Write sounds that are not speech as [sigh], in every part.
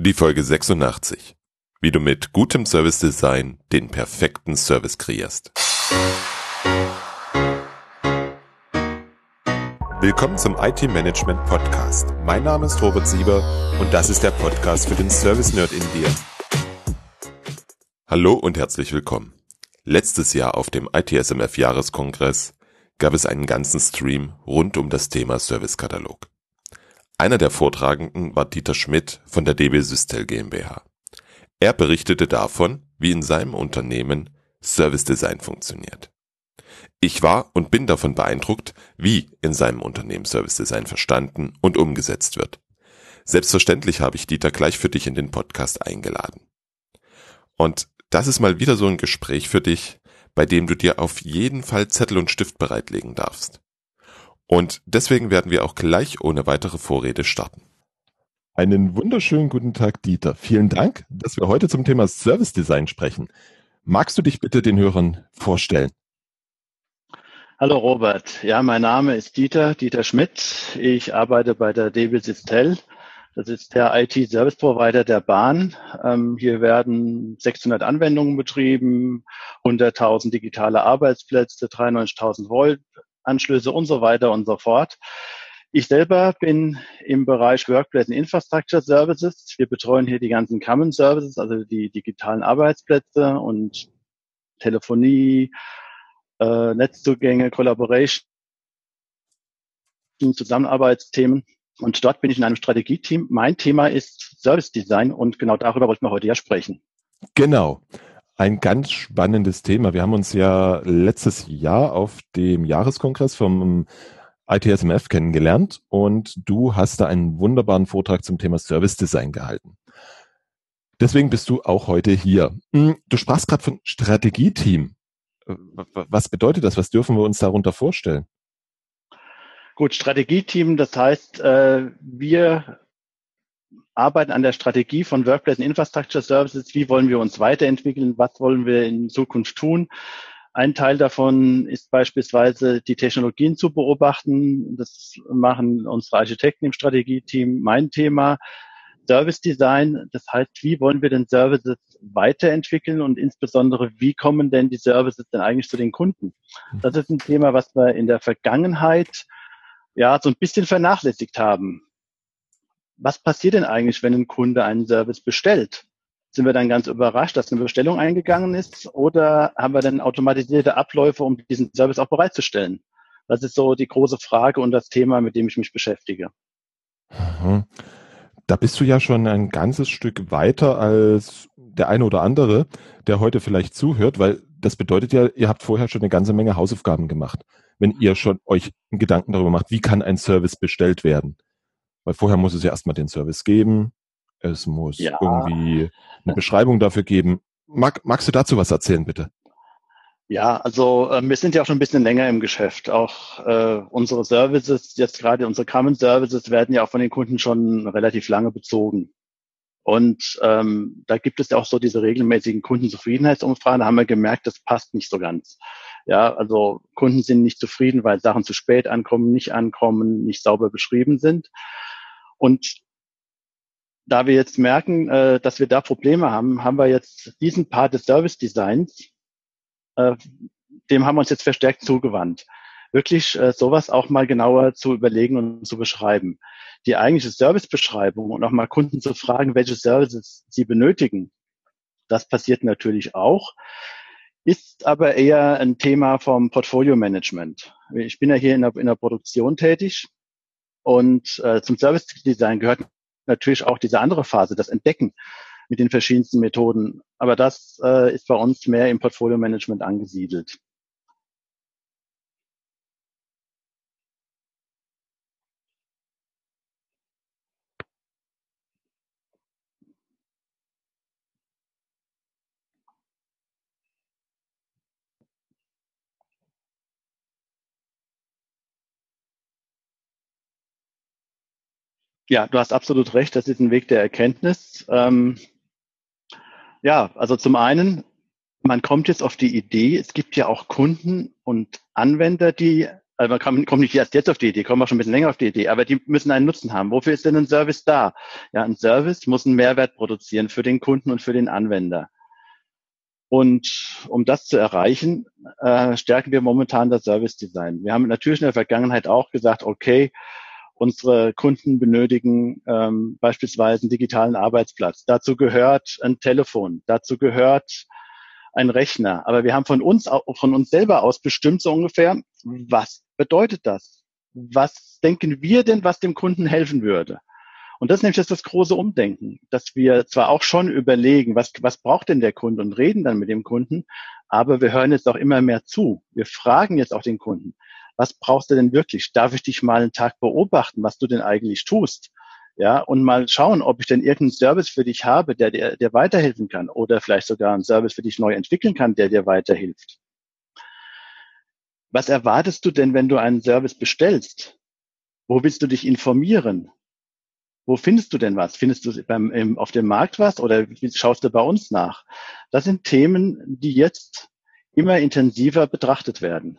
Die Folge 86. Wie du mit gutem Service Design den perfekten Service kreierst. Willkommen zum IT Management Podcast. Mein Name ist Robert Sieber und das ist der Podcast für den Service Nerd in dir. Hallo und herzlich willkommen. Letztes Jahr auf dem ITSMF Jahreskongress gab es einen ganzen Stream rund um das Thema Servicekatalog. Einer der Vortragenden war Dieter Schmidt von der DB Systel GmbH. Er berichtete davon, wie in seinem Unternehmen Service Design funktioniert. Ich war und bin davon beeindruckt, wie in seinem Unternehmen Service Design verstanden und umgesetzt wird. Selbstverständlich habe ich Dieter gleich für dich in den Podcast eingeladen. Und das ist mal wieder so ein Gespräch für dich, bei dem du dir auf jeden Fall Zettel und Stift bereitlegen darfst. Und deswegen werden wir auch gleich ohne weitere Vorrede starten. Einen wunderschönen guten Tag, Dieter. Vielen Dank, dass wir heute zum Thema Service Design sprechen. Magst du dich bitte den Hörern vorstellen? Hallo Robert. Ja, mein Name ist Dieter, Dieter Schmidt. Ich arbeite bei der DB Sistel. Das ist der IT-Service Provider der Bahn. Ähm, hier werden 600 Anwendungen betrieben, 100.000 digitale Arbeitsplätze, 93.000 Volt, Anschlüsse und so weiter und so fort. Ich selber bin im Bereich Workplace and Infrastructure Services. Wir betreuen hier die ganzen Common Services, also die digitalen Arbeitsplätze und Telefonie, äh, Netzzugänge, Collaboration, Zusammenarbeitsthemen. Und dort bin ich in einem Strategieteam. Mein Thema ist Service Design und genau darüber wollten wir heute ja sprechen. Genau. Ein ganz spannendes Thema. Wir haben uns ja letztes Jahr auf dem Jahreskongress vom ITSMF kennengelernt und du hast da einen wunderbaren Vortrag zum Thema Service Design gehalten. Deswegen bist du auch heute hier. Hm, du sprachst gerade von Strategieteam. Was bedeutet das? Was dürfen wir uns darunter vorstellen? Gut, Strategieteam, das heißt, äh, wir arbeiten an der Strategie von Workplace and Infrastructure Services. Wie wollen wir uns weiterentwickeln? Was wollen wir in Zukunft tun? Ein Teil davon ist beispielsweise die Technologien zu beobachten. Das machen unsere Architekten im Strategieteam. Mein Thema Service Design. Das heißt, wie wollen wir denn Services weiterentwickeln und insbesondere, wie kommen denn die Services denn eigentlich zu den Kunden? Das ist ein Thema, was wir in der Vergangenheit ja so ein bisschen vernachlässigt haben was passiert denn eigentlich, wenn ein Kunde einen Service bestellt? Sind wir dann ganz überrascht, dass eine Bestellung eingegangen ist oder haben wir dann automatisierte Abläufe, um diesen Service auch bereitzustellen? Das ist so die große Frage und das Thema, mit dem ich mich beschäftige. Mhm. Da bist du ja schon ein ganzes Stück weiter als der eine oder andere, der heute vielleicht zuhört, weil das bedeutet ja, ihr habt vorher schon eine ganze Menge Hausaufgaben gemacht. Wenn ihr schon euch Gedanken darüber macht, wie kann ein Service bestellt werden? Weil vorher muss es ja erstmal den Service geben. Es muss ja. irgendwie eine Beschreibung dafür geben. Mag, magst du dazu was erzählen, bitte? Ja, also äh, wir sind ja auch schon ein bisschen länger im Geschäft. Auch äh, unsere Services, jetzt gerade unsere Common Services, werden ja auch von den Kunden schon relativ lange bezogen. Und ähm, da gibt es ja auch so diese regelmäßigen Kundenzufriedenheitsumfragen. Da haben wir gemerkt, das passt nicht so ganz. Ja, also Kunden sind nicht zufrieden, weil Sachen zu spät ankommen, nicht ankommen, nicht sauber beschrieben sind. Und da wir jetzt merken, äh, dass wir da Probleme haben, haben wir jetzt diesen Part des Service Designs, äh, dem haben wir uns jetzt verstärkt zugewandt. Wirklich äh, sowas auch mal genauer zu überlegen und zu beschreiben. Die eigentliche Servicebeschreibung und auch mal Kunden zu fragen, welche Services sie benötigen, das passiert natürlich auch, ist aber eher ein Thema vom Portfolio Management. Ich bin ja hier in der, in der Produktion tätig und äh, zum Service Design gehört natürlich auch diese andere Phase, das Entdecken mit den verschiedensten Methoden. Aber das äh, ist bei uns mehr im Portfolio Management angesiedelt. Ja, du hast absolut recht. Das ist ein Weg der Erkenntnis. Ähm, ja, also zum einen, man kommt jetzt auf die Idee, es gibt ja auch Kunden und Anwender, die Also man kann, kommt nicht erst jetzt auf die Idee, kommen wir schon ein bisschen länger auf die Idee, aber die müssen einen Nutzen haben. Wofür ist denn ein Service da? Ja, ein Service muss einen Mehrwert produzieren für den Kunden und für den Anwender. Und um das zu erreichen, äh, stärken wir momentan das Service Design. Wir haben natürlich in der Vergangenheit auch gesagt, okay, unsere Kunden benötigen ähm, beispielsweise einen digitalen Arbeitsplatz. Dazu gehört ein Telefon, dazu gehört ein Rechner. Aber wir haben von uns, von uns selber aus bestimmt so ungefähr, was bedeutet das? Was denken wir denn, was dem Kunden helfen würde? Und das ist nämlich jetzt das große Umdenken, dass wir zwar auch schon überlegen, was, was braucht denn der Kunde und reden dann mit dem Kunden, aber wir hören jetzt auch immer mehr zu. Wir fragen jetzt auch den Kunden, was brauchst du denn wirklich? Darf ich dich mal einen Tag beobachten, was du denn eigentlich tust? Ja, und mal schauen, ob ich denn irgendeinen Service für dich habe, der dir der weiterhelfen kann oder vielleicht sogar einen Service für dich neu entwickeln kann, der dir weiterhilft. Was erwartest du denn, wenn du einen Service bestellst? Wo willst du dich informieren? Wo findest du denn was? Findest du beim, im, auf dem Markt was oder schaust du bei uns nach? Das sind Themen, die jetzt immer intensiver betrachtet werden.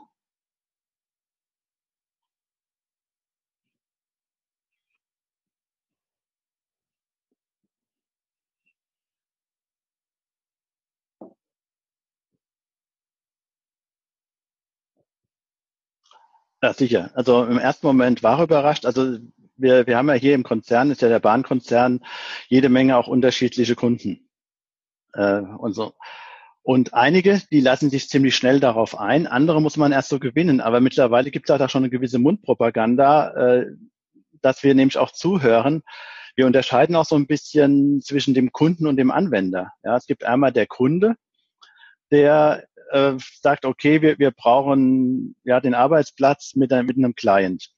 Ja, sicher. Also im ersten Moment war überrascht. Also wir, wir haben ja hier im Konzern, ist ja der Bahnkonzern, jede Menge auch unterschiedliche Kunden. Äh, und so. Und einige, die lassen sich ziemlich schnell darauf ein, andere muss man erst so gewinnen. Aber mittlerweile gibt es da schon eine gewisse Mundpropaganda, äh, dass wir nämlich auch zuhören. Wir unterscheiden auch so ein bisschen zwischen dem Kunden und dem Anwender. Ja, es gibt einmal der Kunde, der äh, sagt, okay, wir, wir brauchen ja den Arbeitsplatz mit, mit einem Client.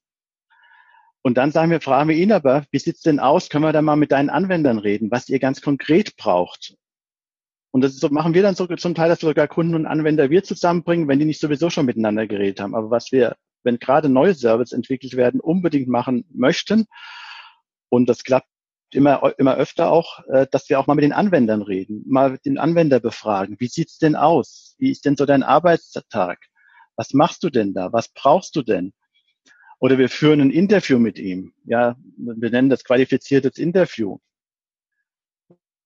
Und dann sagen wir, fragen wir ihn aber, wie sieht's denn aus? Können wir da mal mit deinen Anwendern reden, was ihr ganz konkret braucht? Und das ist so, machen wir dann so, zum Teil, dass wir sogar Kunden und Anwender wir zusammenbringen, wenn die nicht sowieso schon miteinander geredet haben. Aber was wir, wenn gerade neue Services entwickelt werden, unbedingt machen möchten, und das klappt immer, immer öfter auch, äh, dass wir auch mal mit den Anwendern reden, mal den Anwender befragen. Wie sieht's denn aus? Wie ist denn so dein Arbeitstag? Was machst du denn da? Was brauchst du denn? Oder wir führen ein Interview mit ihm. Ja, wir nennen das qualifiziertes Interview.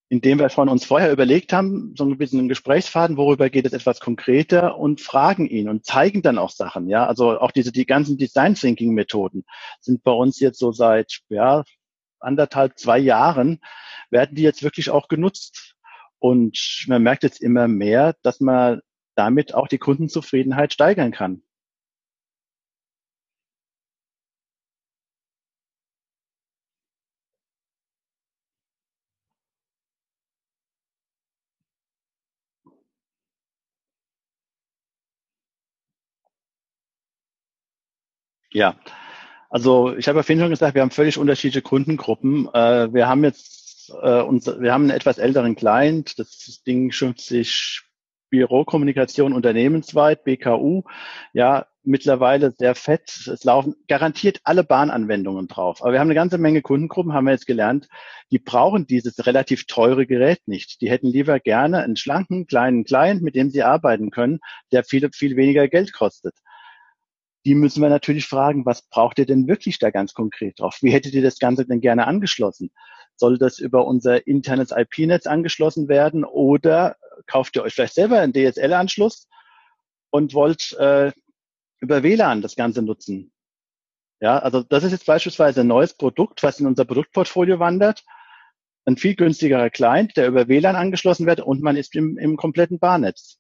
Indem wir von uns vorher überlegt haben, so ein bisschen einen Gesprächsfaden, worüber geht es etwas konkreter und fragen ihn und zeigen dann auch Sachen. Ja, also auch diese, die ganzen Design Thinking Methoden sind bei uns jetzt so seit, ja, anderthalb, zwei Jahren werden die jetzt wirklich auch genutzt. Und man merkt jetzt immer mehr, dass man damit auch die Kundenzufriedenheit steigern kann. Ja, also ich habe ja vorhin schon gesagt, wir haben völlig unterschiedliche Kundengruppen. Äh, wir haben jetzt äh, uns, wir haben einen etwas älteren Client. Das Ding schimpft sich Bürokommunikation unternehmensweit, BKU. Ja, mittlerweile sehr fett. Es laufen garantiert alle Bahnanwendungen drauf. Aber wir haben eine ganze Menge Kundengruppen, haben wir jetzt gelernt, die brauchen dieses relativ teure Gerät nicht. Die hätten lieber gerne einen schlanken, kleinen Client, mit dem sie arbeiten können, der viel, viel weniger Geld kostet die müssen wir natürlich fragen, was braucht ihr denn wirklich da ganz konkret drauf? Wie hättet ihr das Ganze denn gerne angeschlossen? Soll das über unser internes IP-Netz angeschlossen werden oder kauft ihr euch vielleicht selber einen DSL-Anschluss und wollt äh, über WLAN das Ganze nutzen? Ja, also das ist jetzt beispielsweise ein neues Produkt, was in unser Produktportfolio wandert. Ein viel günstigerer Client, der über WLAN angeschlossen wird und man ist im, im kompletten Barnetz.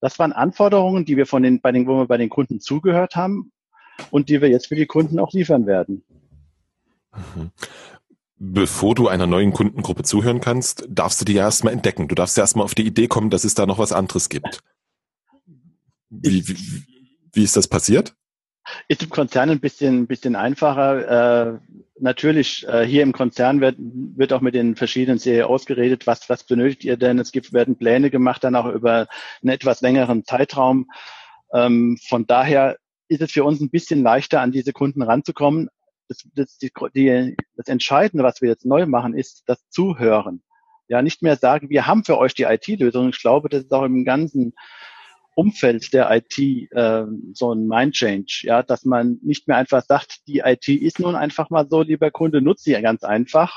Das waren Anforderungen, die wir von den, bei den, wo wir bei den Kunden zugehört haben und die wir jetzt für die Kunden auch liefern werden. Mhm. Bevor du einer neuen Kundengruppe zuhören kannst, darfst du die ja erstmal entdecken. Du darfst ja erstmal auf die Idee kommen, dass es da noch was anderes gibt. Wie, wie, wie ist das passiert? Ist im Konzern ein bisschen, ein bisschen einfacher. Äh, natürlich, äh, hier im Konzern wird, wird auch mit den verschiedenen CEOs geredet, was, was benötigt ihr denn? Es gibt, werden Pläne gemacht, dann auch über einen etwas längeren Zeitraum. Ähm, von daher ist es für uns ein bisschen leichter, an diese Kunden ranzukommen. Das, das, die, die, das Entscheidende, was wir jetzt neu machen, ist das Zuhören. Ja, nicht mehr sagen, wir haben für euch die IT-Lösung. Ich glaube, das ist auch im ganzen Umfeld der IT äh, so ein Mind Change, ja, dass man nicht mehr einfach sagt, die IT ist nun einfach mal so, lieber Kunde, nutze sie ganz einfach.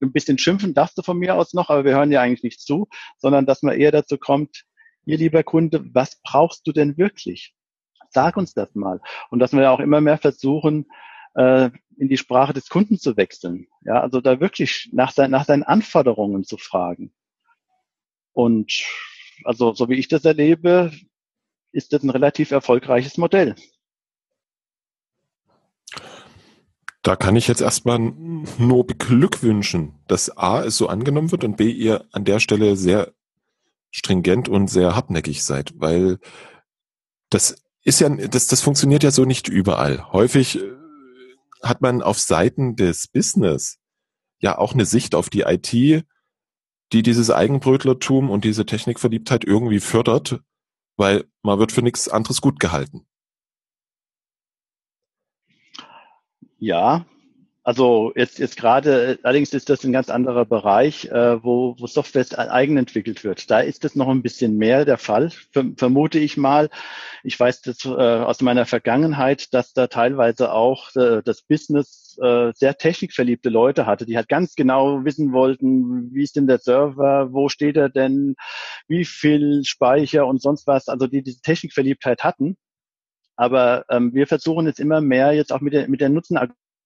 Ein bisschen schimpfen darfst du von mir aus noch, aber wir hören ja eigentlich nicht zu, sondern dass man eher dazu kommt, hier lieber Kunde, was brauchst du denn wirklich? Sag uns das mal. Und dass wir auch immer mehr versuchen, äh, in die Sprache des Kunden zu wechseln. Ja, also da wirklich nach, sein, nach seinen Anforderungen zu fragen. Und also so wie ich das erlebe, ist das ein relativ erfolgreiches Modell. Da kann ich jetzt erstmal nur beglückwünschen, dass A es so angenommen wird und B ihr an der Stelle sehr stringent und sehr hartnäckig seid, weil das ist ja, das, das funktioniert ja so nicht überall. Häufig äh, hat man auf Seiten des Business ja auch eine Sicht auf die IT, die dieses Eigenbrötlertum und diese Technikverliebtheit irgendwie fördert, weil man wird für nichts anderes gut gehalten. Ja, also jetzt, jetzt gerade, allerdings ist das ein ganz anderer Bereich, äh, wo, wo Software eigenentwickelt wird. Da ist das noch ein bisschen mehr der Fall, vermute ich mal. Ich weiß das äh, aus meiner Vergangenheit, dass da teilweise auch äh, das Business äh, sehr technikverliebte Leute hatte, die halt ganz genau wissen wollten, wie ist denn der Server, wo steht er denn, wie viel Speicher und sonst was, also die diese Technikverliebtheit hatten. Aber ähm, wir versuchen jetzt immer mehr jetzt auch mit der, mit der Nutzen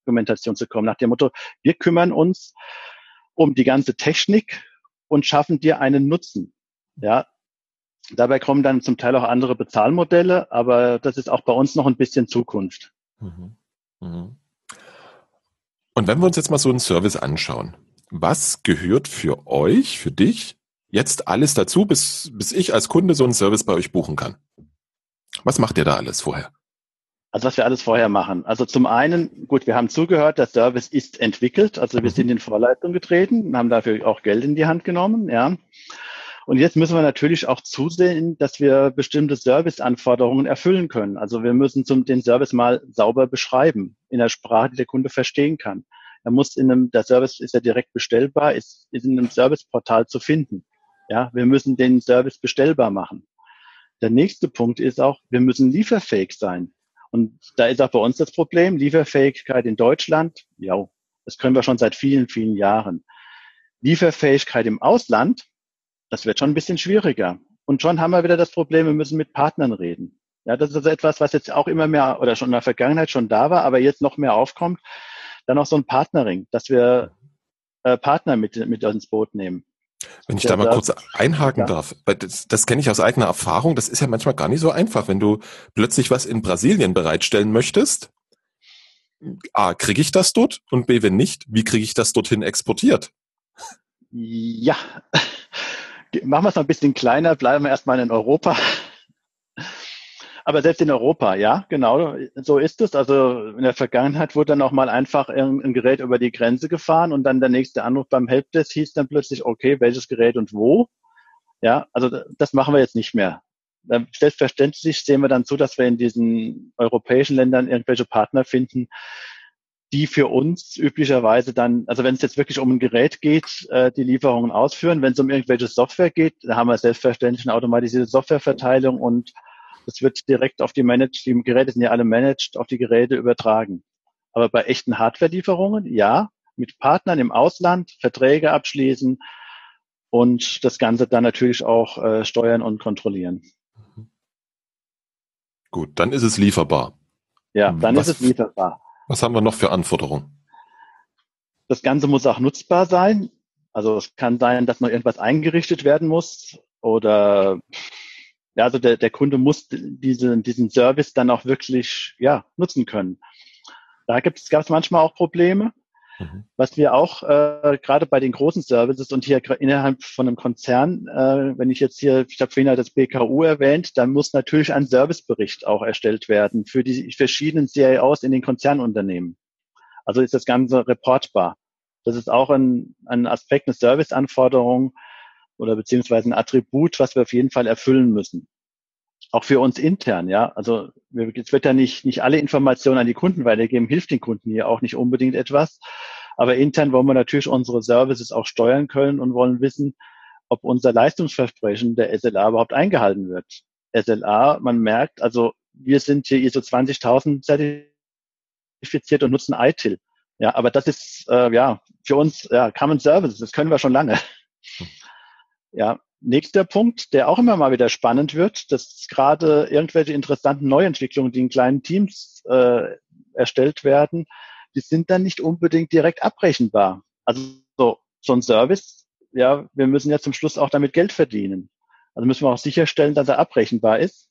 Argumentation zu kommen, nach dem Motto, wir kümmern uns um die ganze Technik und schaffen dir einen Nutzen. Ja, dabei kommen dann zum Teil auch andere Bezahlmodelle, aber das ist auch bei uns noch ein bisschen Zukunft. Mhm. Mhm. Und wenn wir uns jetzt mal so einen Service anschauen, was gehört für euch, für dich jetzt alles dazu, bis, bis ich als Kunde so einen Service bei euch buchen kann? Was macht ihr da alles vorher? Also was wir alles vorher machen. Also zum einen, gut, wir haben zugehört, der Service ist entwickelt, also wir mhm. sind in Vorleitung getreten, haben dafür auch Geld in die Hand genommen, ja. Und jetzt müssen wir natürlich auch zusehen, dass wir bestimmte Serviceanforderungen erfüllen können. Also wir müssen zum, den Service mal sauber beschreiben, in der Sprache, die der Kunde verstehen kann. Er muss in einem, der Service ist ja direkt bestellbar, ist, ist in einem Serviceportal zu finden. Ja, wir müssen den Service bestellbar machen. Der nächste Punkt ist auch, wir müssen lieferfähig sein. Und da ist auch bei uns das Problem, Lieferfähigkeit in Deutschland, ja, das können wir schon seit vielen, vielen Jahren. Lieferfähigkeit im Ausland, das wird schon ein bisschen schwieriger. Und schon haben wir wieder das Problem, wir müssen mit Partnern reden. Ja, das ist also etwas, was jetzt auch immer mehr oder schon in der Vergangenheit schon da war, aber jetzt noch mehr aufkommt. Dann auch so ein Partnering, dass wir äh, Partner mit, mit ins Boot nehmen. Wenn ich da mal kurz einhaken ja. darf, weil das, das kenne ich aus eigener Erfahrung, das ist ja manchmal gar nicht so einfach, wenn du plötzlich was in Brasilien bereitstellen möchtest. A, kriege ich das dort? Und B, wenn nicht, wie kriege ich das dorthin exportiert? Ja, [laughs] machen wir es mal ein bisschen kleiner, bleiben wir erstmal in Europa. Aber selbst in Europa, ja, genau, so ist es. Also in der Vergangenheit wurde dann auch mal einfach ein, Gerät über die Grenze gefahren und dann der nächste Anruf beim Helpdesk hieß dann plötzlich, okay, welches Gerät und wo? Ja, also das machen wir jetzt nicht mehr. Selbstverständlich sehen wir dann zu, dass wir in diesen europäischen Ländern irgendwelche Partner finden, die für uns üblicherweise dann, also wenn es jetzt wirklich um ein Gerät geht, äh, die Lieferungen ausführen. Wenn es um irgendwelche Software geht, da haben wir selbstverständlich eine automatisierte Softwareverteilung und das wird direkt auf die Managed, die Geräte sind ja alle managed, auf die Geräte übertragen. Aber bei echten Hardware-Lieferungen, ja, mit Partnern im Ausland Verträge abschließen und das Ganze dann natürlich auch äh, steuern und kontrollieren. Gut, dann ist es lieferbar. Ja, dann was, ist es lieferbar. Was haben wir noch für Anforderungen? Das Ganze muss auch nutzbar sein. Also es kann sein, dass noch irgendwas eingerichtet werden muss oder also der, der Kunde muss diese, diesen Service dann auch wirklich ja, nutzen können. Da gab es manchmal auch Probleme. Mhm. Was wir auch äh, gerade bei den großen Services und hier innerhalb von einem Konzern, äh, wenn ich jetzt hier, ich habe vorhin das BKU erwähnt, dann muss natürlich ein Servicebericht auch erstellt werden für die verschiedenen CIOs in den Konzernunternehmen. Also ist das Ganze reportbar. Das ist auch ein, ein Aspekt, eine Serviceanforderung, oder beziehungsweise ein Attribut, was wir auf jeden Fall erfüllen müssen. Auch für uns intern, ja. Also es wird ja nicht, nicht alle Informationen an die Kunden weitergeben, hilft den Kunden hier auch nicht unbedingt etwas. Aber intern wollen wir natürlich unsere Services auch steuern können und wollen wissen, ob unser Leistungsversprechen der SLA überhaupt eingehalten wird. SLA, man merkt, also wir sind hier ISO 20000 zertifiziert und nutzen ITIL. Ja, aber das ist äh, ja für uns ja, Common Services, das können wir schon lange. Ja, nächster Punkt, der auch immer mal wieder spannend wird, dass gerade irgendwelche interessanten Neuentwicklungen, die in kleinen Teams äh, erstellt werden, die sind dann nicht unbedingt direkt abrechenbar. Also so, so ein Service, ja, wir müssen ja zum Schluss auch damit Geld verdienen. Also müssen wir auch sicherstellen, dass er abrechenbar ist.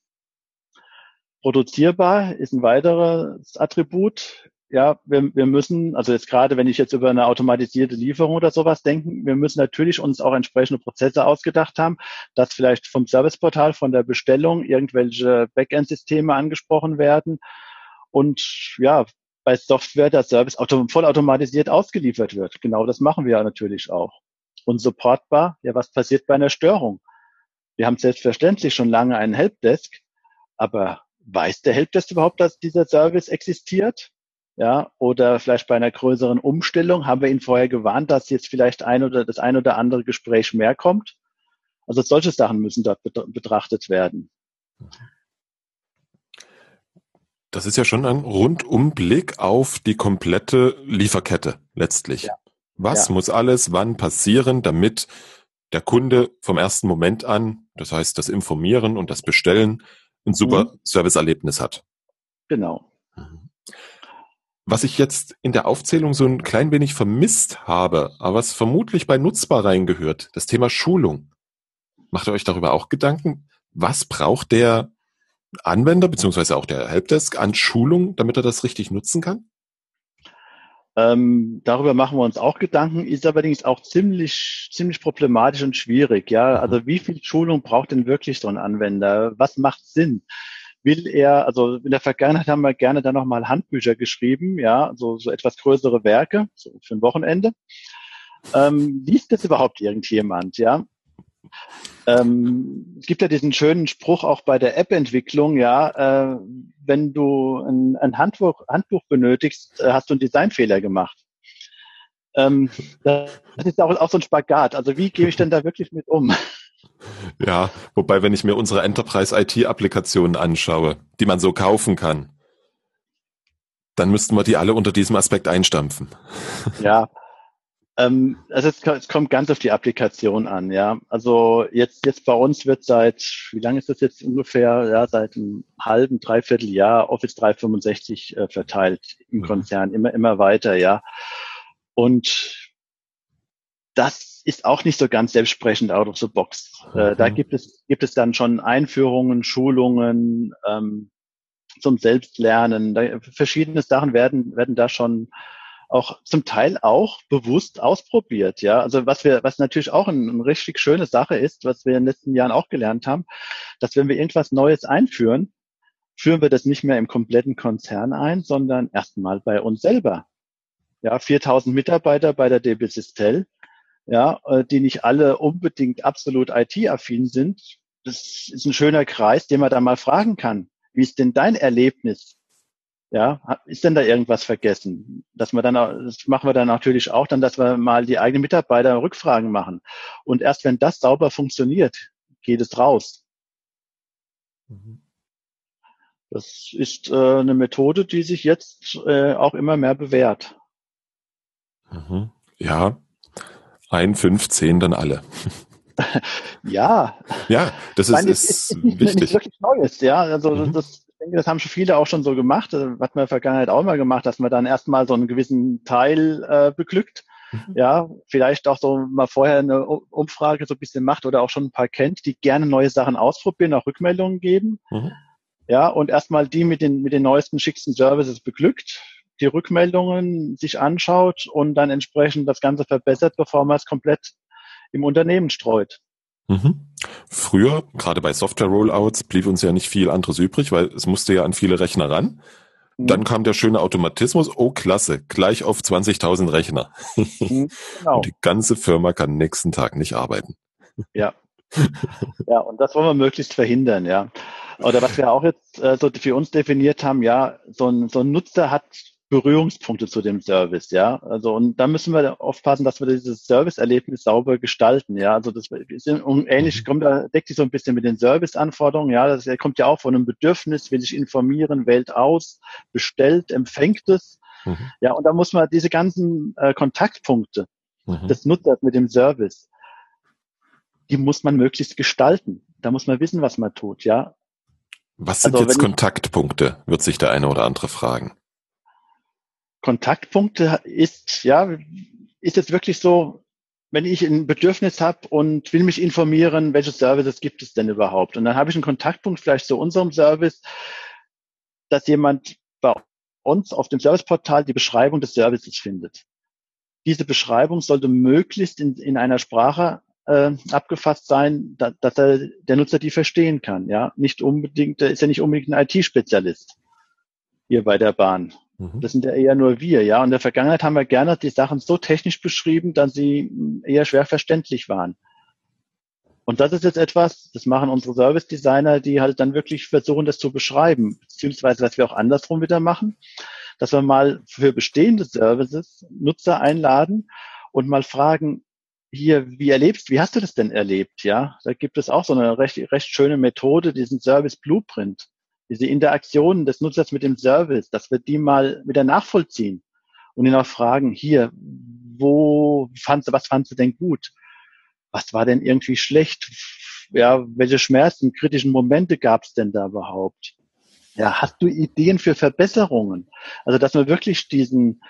Produzierbar ist ein weiteres Attribut ja, wir, wir müssen, also jetzt gerade, wenn ich jetzt über eine automatisierte Lieferung oder sowas denken, wir müssen natürlich uns auch entsprechende Prozesse ausgedacht haben, dass vielleicht vom Serviceportal, von der Bestellung irgendwelche Backend-Systeme angesprochen werden und ja, bei Software der Service auto, vollautomatisiert ausgeliefert wird. Genau das machen wir natürlich auch. Und supportbar, ja, was passiert bei einer Störung? Wir haben selbstverständlich schon lange einen Helpdesk, aber weiß der Helpdesk überhaupt, dass dieser Service existiert? Ja, oder vielleicht bei einer größeren Umstellung haben wir ihn vorher gewarnt, dass jetzt vielleicht ein oder das ein oder andere Gespräch mehr kommt. Also solche Sachen müssen dort betrachtet werden. Das ist ja schon ein Rundumblick auf die komplette Lieferkette letztlich. Ja. Was ja. muss alles wann passieren, damit der Kunde vom ersten Moment an, das heißt das Informieren und das Bestellen, ein super mhm. Serviceerlebnis hat? Genau. Was ich jetzt in der Aufzählung so ein klein wenig vermisst habe, aber was vermutlich bei Nutzbar reingehört, das Thema Schulung. Macht ihr euch darüber auch Gedanken? Was braucht der Anwender beziehungsweise auch der Helpdesk an Schulung, damit er das richtig nutzen kann? Ähm, darüber machen wir uns auch Gedanken, ist allerdings auch ziemlich, ziemlich problematisch und schwierig. Ja, mhm. also wie viel Schulung braucht denn wirklich so ein Anwender? Was macht Sinn? Will er, also in der Vergangenheit haben wir gerne dann nochmal Handbücher geschrieben, ja, so, so etwas größere Werke, so für ein Wochenende. Ähm, liest das überhaupt irgendjemand, ja? Ähm, es gibt ja diesen schönen Spruch auch bei der App-Entwicklung, ja, äh, wenn du ein, ein Handbuch, Handbuch benötigst, äh, hast du einen Designfehler gemacht. Ähm, das ist auch, auch so ein Spagat. Also wie gehe ich denn da wirklich mit um? Ja, wobei, wenn ich mir unsere Enterprise IT-Applikationen anschaue, die man so kaufen kann, dann müssten wir die alle unter diesem Aspekt einstampfen. Ja, ähm, also es, es, kommt ganz auf die Applikation an, ja. Also jetzt, jetzt bei uns wird seit, wie lange ist das jetzt ungefähr? Ja, seit einem halben, dreiviertel Jahr Office 365 äh, verteilt im mhm. Konzern, immer, immer weiter, ja. Und das ist auch nicht so ganz selbstsprechend out of the box. Äh, mhm. da gibt es, gibt es dann schon Einführungen, Schulungen ähm, zum Selbstlernen. Da, verschiedene Sachen werden, werden da schon auch zum Teil auch bewusst ausprobiert. Ja, also was wir, was natürlich auch eine, eine richtig schöne Sache ist, was wir in den letzten Jahren auch gelernt haben, dass wenn wir irgendwas Neues einführen, führen wir das nicht mehr im kompletten Konzern ein, sondern erstmal bei uns selber. Ja, 4000 Mitarbeiter bei der DB Sistel ja, äh, die nicht alle unbedingt absolut IT-affin sind. Das ist ein schöner Kreis, den man da mal fragen kann. Wie ist denn dein Erlebnis? Ja, ist denn da irgendwas vergessen? Dass wir dann, das machen wir dann natürlich auch, dann, dass wir mal die eigenen Mitarbeiter Rückfragen machen. Und erst wenn das sauber funktioniert, geht es raus. Mhm. Das ist äh, eine Methode, die sich jetzt äh, auch immer mehr bewährt. Mhm. Ja, ein, fünf, zehn, dann alle. [laughs] ja. Ja, das ist, meine, ist, ist, nicht, wichtig. Nicht wirklich Neues, ja. Also mhm. das, ich denke, das haben schon viele auch schon so gemacht. Das hat man in der Vergangenheit auch mal gemacht, dass man dann erstmal so einen gewissen Teil äh, beglückt. Mhm. Ja, vielleicht auch so mal vorher eine Umfrage so ein bisschen macht oder auch schon ein paar kennt, die gerne neue Sachen ausprobieren, auch Rückmeldungen geben. Mhm. Ja, und erstmal die mit den, mit den neuesten, schicksten Services beglückt die Rückmeldungen sich anschaut und dann entsprechend das Ganze verbessert, bevor man es komplett im Unternehmen streut. Mhm. Früher, gerade bei Software-Rollouts, blieb uns ja nicht viel anderes übrig, weil es musste ja an viele Rechner ran. Mhm. Dann kam der schöne Automatismus, oh klasse, gleich auf 20.000 Rechner. Mhm, [laughs] genau. Und die ganze Firma kann nächsten Tag nicht arbeiten. Ja. [laughs] Ja, und das wollen wir möglichst verhindern, ja. Oder was wir auch jetzt äh, so für uns definiert haben, ja, so ein, so ein Nutzer hat Berührungspunkte zu dem Service, ja. Also und da müssen wir aufpassen, dass wir dieses Service-Erlebnis sauber gestalten, ja. Also das ist ähnlich, mhm. kommt da deckt sich so ein bisschen mit den Service-Anforderungen, ja. Das kommt ja auch von einem Bedürfnis, will sich informieren, wählt aus, bestellt, empfängt es, mhm. ja. Und da muss man diese ganzen äh, Kontaktpunkte mhm. des Nutzers mit dem Service, die muss man möglichst gestalten. Da muss man wissen, was man tut, ja. Was sind also, jetzt Kontaktpunkte, wird sich der eine oder andere fragen. Kontaktpunkte ist, ja, ist es wirklich so, wenn ich ein Bedürfnis habe und will mich informieren, welche Services gibt es denn überhaupt? Und dann habe ich einen Kontaktpunkt vielleicht zu unserem Service, dass jemand bei uns auf dem Serviceportal die Beschreibung des Services findet. Diese Beschreibung sollte möglichst in, in einer Sprache äh, abgefasst sein, da, dass er, der Nutzer die verstehen kann. Ja, nicht unbedingt, ist ja nicht unbedingt ein IT-Spezialist hier bei der Bahn. Mhm. Das sind ja eher nur wir, ja. Und in der Vergangenheit haben wir gerne die Sachen so technisch beschrieben, dass sie eher schwer verständlich waren. Und das ist jetzt etwas, das machen unsere Service Designer, die halt dann wirklich versuchen, das zu beschreiben, beziehungsweise was wir auch andersrum wieder machen, dass wir mal für bestehende Services Nutzer einladen und mal fragen, hier, wie erlebst, wie hast du das denn erlebt? Ja, da gibt es auch so eine recht, recht schöne Methode, diesen Service Blueprint diese Interaktion des Nutzers mit dem Service, dass wir die mal wieder nachvollziehen und ihn auch fragen, hier, wo fandst du, was fandst du denn gut? Was war denn irgendwie schlecht? Ja, welche Schmerzen, kritischen Momente gab es denn da überhaupt? Ja, hast du Ideen für Verbesserungen? Also, dass man wirklich diesen,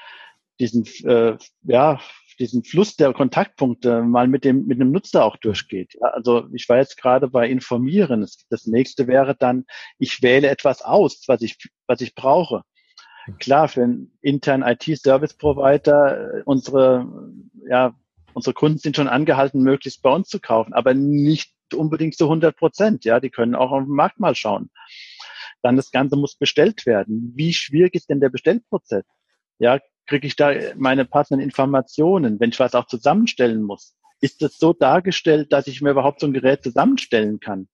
diesen, äh, ja, diesen Fluss der Kontaktpunkte mal mit dem, mit dem Nutzer auch durchgeht. Ja, also ich war jetzt gerade bei Informieren. Das nächste wäre dann, ich wähle etwas aus, was ich, was ich brauche. Klar, für einen internen IT-Service-Provider, äh, unsere, ja, unsere Kunden sind schon angehalten, möglichst bei uns zu kaufen, aber nicht unbedingt zu 100 Prozent. Ja, die können auch auf den Markt mal schauen. Dann das Ganze muss bestellt werden. Wie schwierig ist denn der Bestellprozess? Ja, kriege ich da meine passenden Informationen, wenn ich was auch zusammenstellen muss? Ist das so dargestellt, dass ich mir überhaupt so ein Gerät zusammenstellen kann?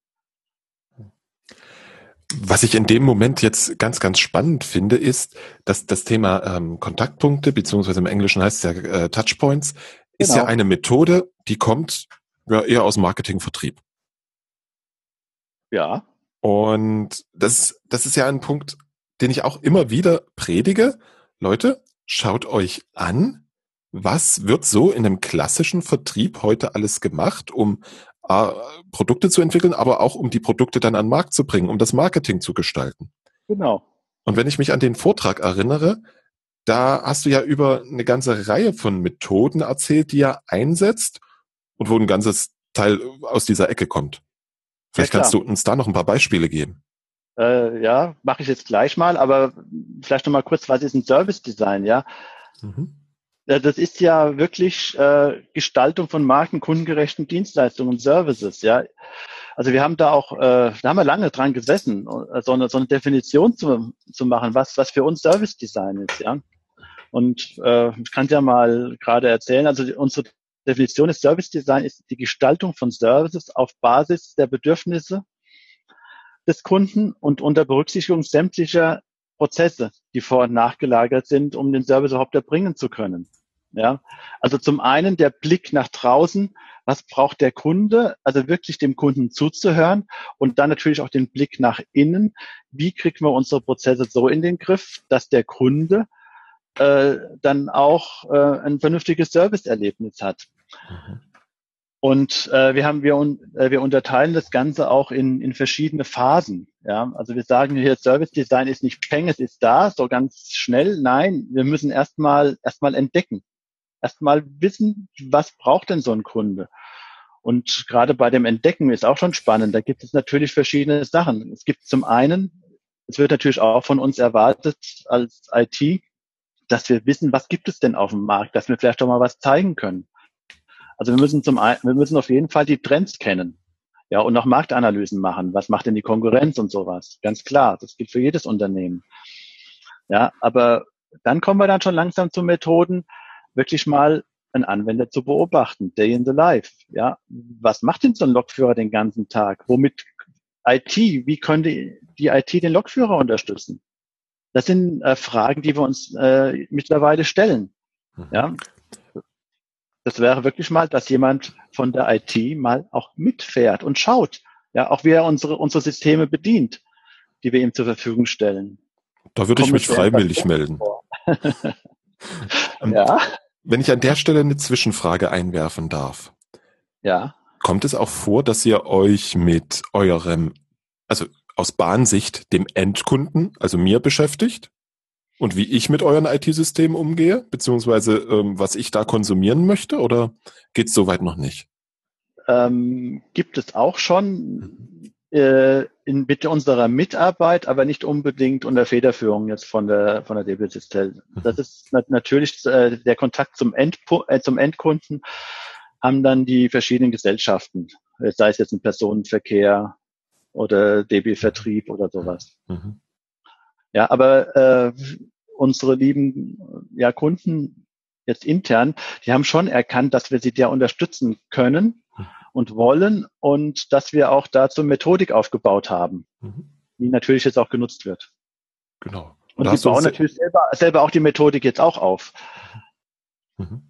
Was ich in dem Moment jetzt ganz, ganz spannend finde, ist, dass das Thema ähm, Kontaktpunkte, beziehungsweise im Englischen heißt es ja äh, Touchpoints, genau. ist ja genau. eine Methode, die kommt ja, eher aus Marketingvertrieb. Ja. Und das, das ist ja ein Punkt, den ich auch immer wieder predige. Leute, schaut euch an, was wird so in einem klassischen Vertrieb heute alles gemacht, um äh, Produkte zu entwickeln, aber auch um die Produkte dann an den Markt zu bringen, um das Marketing zu gestalten. Genau. Und wenn ich mich an den Vortrag erinnere, da hast du ja über eine ganze Reihe von Methoden erzählt, die er einsetzt und wo ein ganzes Teil aus dieser Ecke kommt. Vielleicht ja, kannst du uns da noch ein paar Beispiele geben. Äh, ja, mache ich jetzt gleich mal, aber vielleicht noch mal kurz, was ist ein Service Design, ja? Mhm. Das ist ja wirklich äh, Gestaltung von Marken, kundengerechten Dienstleistungen und Services, ja. Also wir haben da auch, äh, da haben wir lange dran gesessen, so eine, so eine Definition zu, zu machen, was, was für uns Service Design ist, ja. Und äh, ich kann ja mal gerade erzählen, also die, unsere Definition des Service Design ist die Gestaltung von Services auf Basis der Bedürfnisse des Kunden und unter Berücksichtigung sämtlicher Prozesse, die vor- und nachgelagert sind, um den Service überhaupt erbringen zu können. Ja, also zum einen der Blick nach draußen, was braucht der Kunde, also wirklich dem Kunden zuzuhören und dann natürlich auch den Blick nach innen, wie kriegen wir unsere Prozesse so in den Griff, dass der Kunde äh, dann auch äh, ein vernünftiges Serviceerlebnis hat. Mhm. Und äh, wir haben wir, äh, wir unterteilen das Ganze auch in, in verschiedene Phasen. Ja, also wir sagen hier Service Design ist nicht Peng, es ist da, so ganz schnell. Nein, wir müssen erstmal erstmal entdecken, erstmal wissen, was braucht denn so ein Kunde. Und gerade bei dem Entdecken ist auch schon spannend. Da gibt es natürlich verschiedene Sachen. Es gibt zum einen, es wird natürlich auch von uns erwartet als IT, dass wir wissen, was gibt es denn auf dem Markt, dass wir vielleicht auch mal was zeigen können. Also wir müssen zum einen, wir müssen auf jeden Fall die Trends kennen. Ja, und noch Marktanalysen machen. Was macht denn die Konkurrenz und sowas? Ganz klar. Das gilt für jedes Unternehmen. Ja, aber dann kommen wir dann schon langsam zu Methoden, wirklich mal einen Anwender zu beobachten. Day in the life. Ja, was macht denn so ein Lokführer den ganzen Tag? Womit IT? Wie könnte die IT den Lokführer unterstützen? Das sind äh, Fragen, die wir uns äh, mittlerweile stellen. Mhm. Ja, das wäre wirklich mal, dass jemand von der IT mal auch mitfährt und schaut, ja, auch wie er unsere, unsere Systeme bedient, die wir ihm zur Verfügung stellen. Da würde ich mich freiwillig melden. [laughs] Ja. Wenn ich an der Stelle eine Zwischenfrage einwerfen darf. Ja. Kommt es auch vor, dass ihr euch mit eurem, also aus Bahnsicht dem Endkunden, also mir beschäftigt? Und wie ich mit euren IT-Systemen umgehe, beziehungsweise ähm, was ich da konsumieren möchte, oder geht es soweit noch nicht? Ähm, gibt es auch schon äh, in mit unserer Mitarbeit, aber nicht unbedingt unter Federführung jetzt von der von der DB Systel. Mhm. Das ist nat natürlich äh, der Kontakt zum, Endpu äh, zum Endkunden haben dann die verschiedenen Gesellschaften, sei es jetzt ein Personenverkehr oder DB Vertrieb oder sowas. Mhm. Ja, aber äh, unsere lieben ja, Kunden jetzt intern, die haben schon erkannt, dass wir sie da unterstützen können und wollen und dass wir auch dazu Methodik aufgebaut haben, mhm. die natürlich jetzt auch genutzt wird. Genau. Und, und die bauen natürlich selber, selber auch die Methodik jetzt auch auf. Mhm.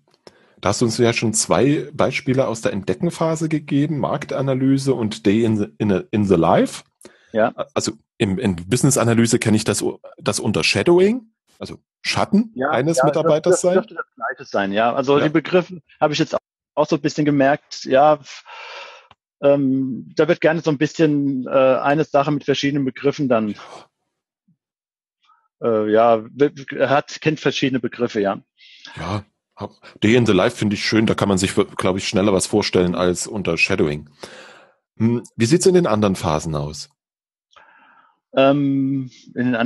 Da hast du uns ja schon zwei Beispiele aus der Entdeckenphase gegeben, Marktanalyse und Day in the, in, a, in the Life. Ja. Also im, in Business-Analyse kenne ich das, das unter Shadowing, also Schatten ja, eines ja, Mitarbeiters sein. Das dürfte das Gleiche sein, ja. Also ja. die Begriffe habe ich jetzt auch so ein bisschen gemerkt, ja, ähm, da wird gerne so ein bisschen äh, eine Sache mit verschiedenen Begriffen dann äh, ja, hat, kennt verschiedene Begriffe, ja. Ja, Day in the Life finde ich schön, da kann man sich, glaube ich, schneller was vorstellen als unter Shadowing. Hm, wie sieht's in den anderen Phasen aus? Ähm,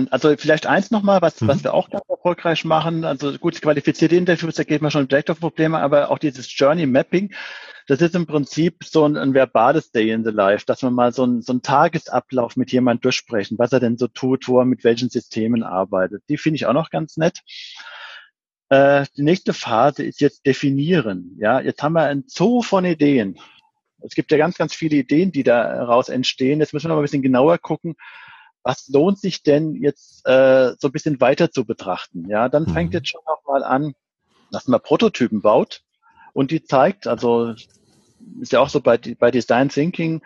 also vielleicht eins nochmal, was, mhm. was wir auch ganz erfolgreich machen. Also gut, qualifizierte Interviews, da geht man schon direkt auf Probleme, aber auch dieses Journey Mapping, das ist im Prinzip so ein, ein verbales Day in the Life, dass wir mal so, ein, so einen Tagesablauf mit jemandem durchsprechen, was er denn so tut, wo er mit welchen Systemen arbeitet. Die finde ich auch noch ganz nett. Äh, die nächste Phase ist jetzt definieren. Ja, jetzt haben wir ein Zoo von Ideen. Es gibt ja ganz, ganz viele Ideen, die daraus entstehen. Jetzt müssen wir noch ein bisschen genauer gucken, was lohnt sich denn jetzt äh, so ein bisschen weiter zu betrachten? Ja, dann fängt mhm. jetzt schon auch mal an, dass man Prototypen baut und die zeigt, also ist ja auch so bei, bei Design Thinking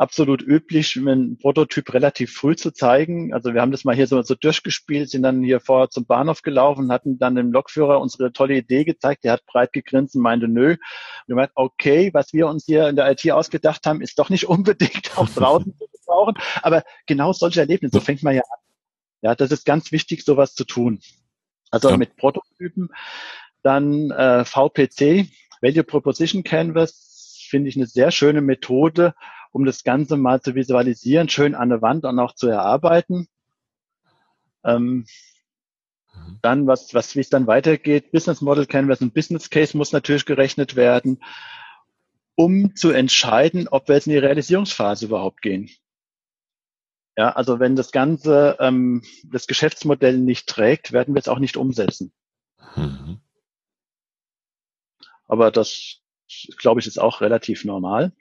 absolut üblich, einen Prototyp relativ früh zu zeigen. Also wir haben das mal hier so, so durchgespielt, sind dann hier vor zum Bahnhof gelaufen, hatten dann dem Lokführer unsere tolle Idee gezeigt. Der hat breit gegrinst und meinte, nö. Und wir meinten, okay, was wir uns hier in der IT ausgedacht haben, ist doch nicht [laughs] unbedingt auch draußen [laughs] zu gebrauchen. Aber genau solche Erlebnisse, so fängt man ja an. Ja, das ist ganz wichtig, sowas zu tun. Also ja. mit Prototypen. Dann äh, VPC, Value Proposition Canvas, finde ich eine sehr schöne Methode, um das Ganze mal zu visualisieren, schön an der Wand und auch zu erarbeiten. Ähm, mhm. dann, was, was, wie es dann weitergeht, Business Model Canvas und Business Case muss natürlich gerechnet werden, um zu entscheiden, ob wir jetzt in die Realisierungsphase überhaupt gehen. Ja, also wenn das Ganze ähm, das Geschäftsmodell nicht trägt, werden wir es auch nicht umsetzen. Mhm. Aber das, glaube ich, ist auch relativ normal.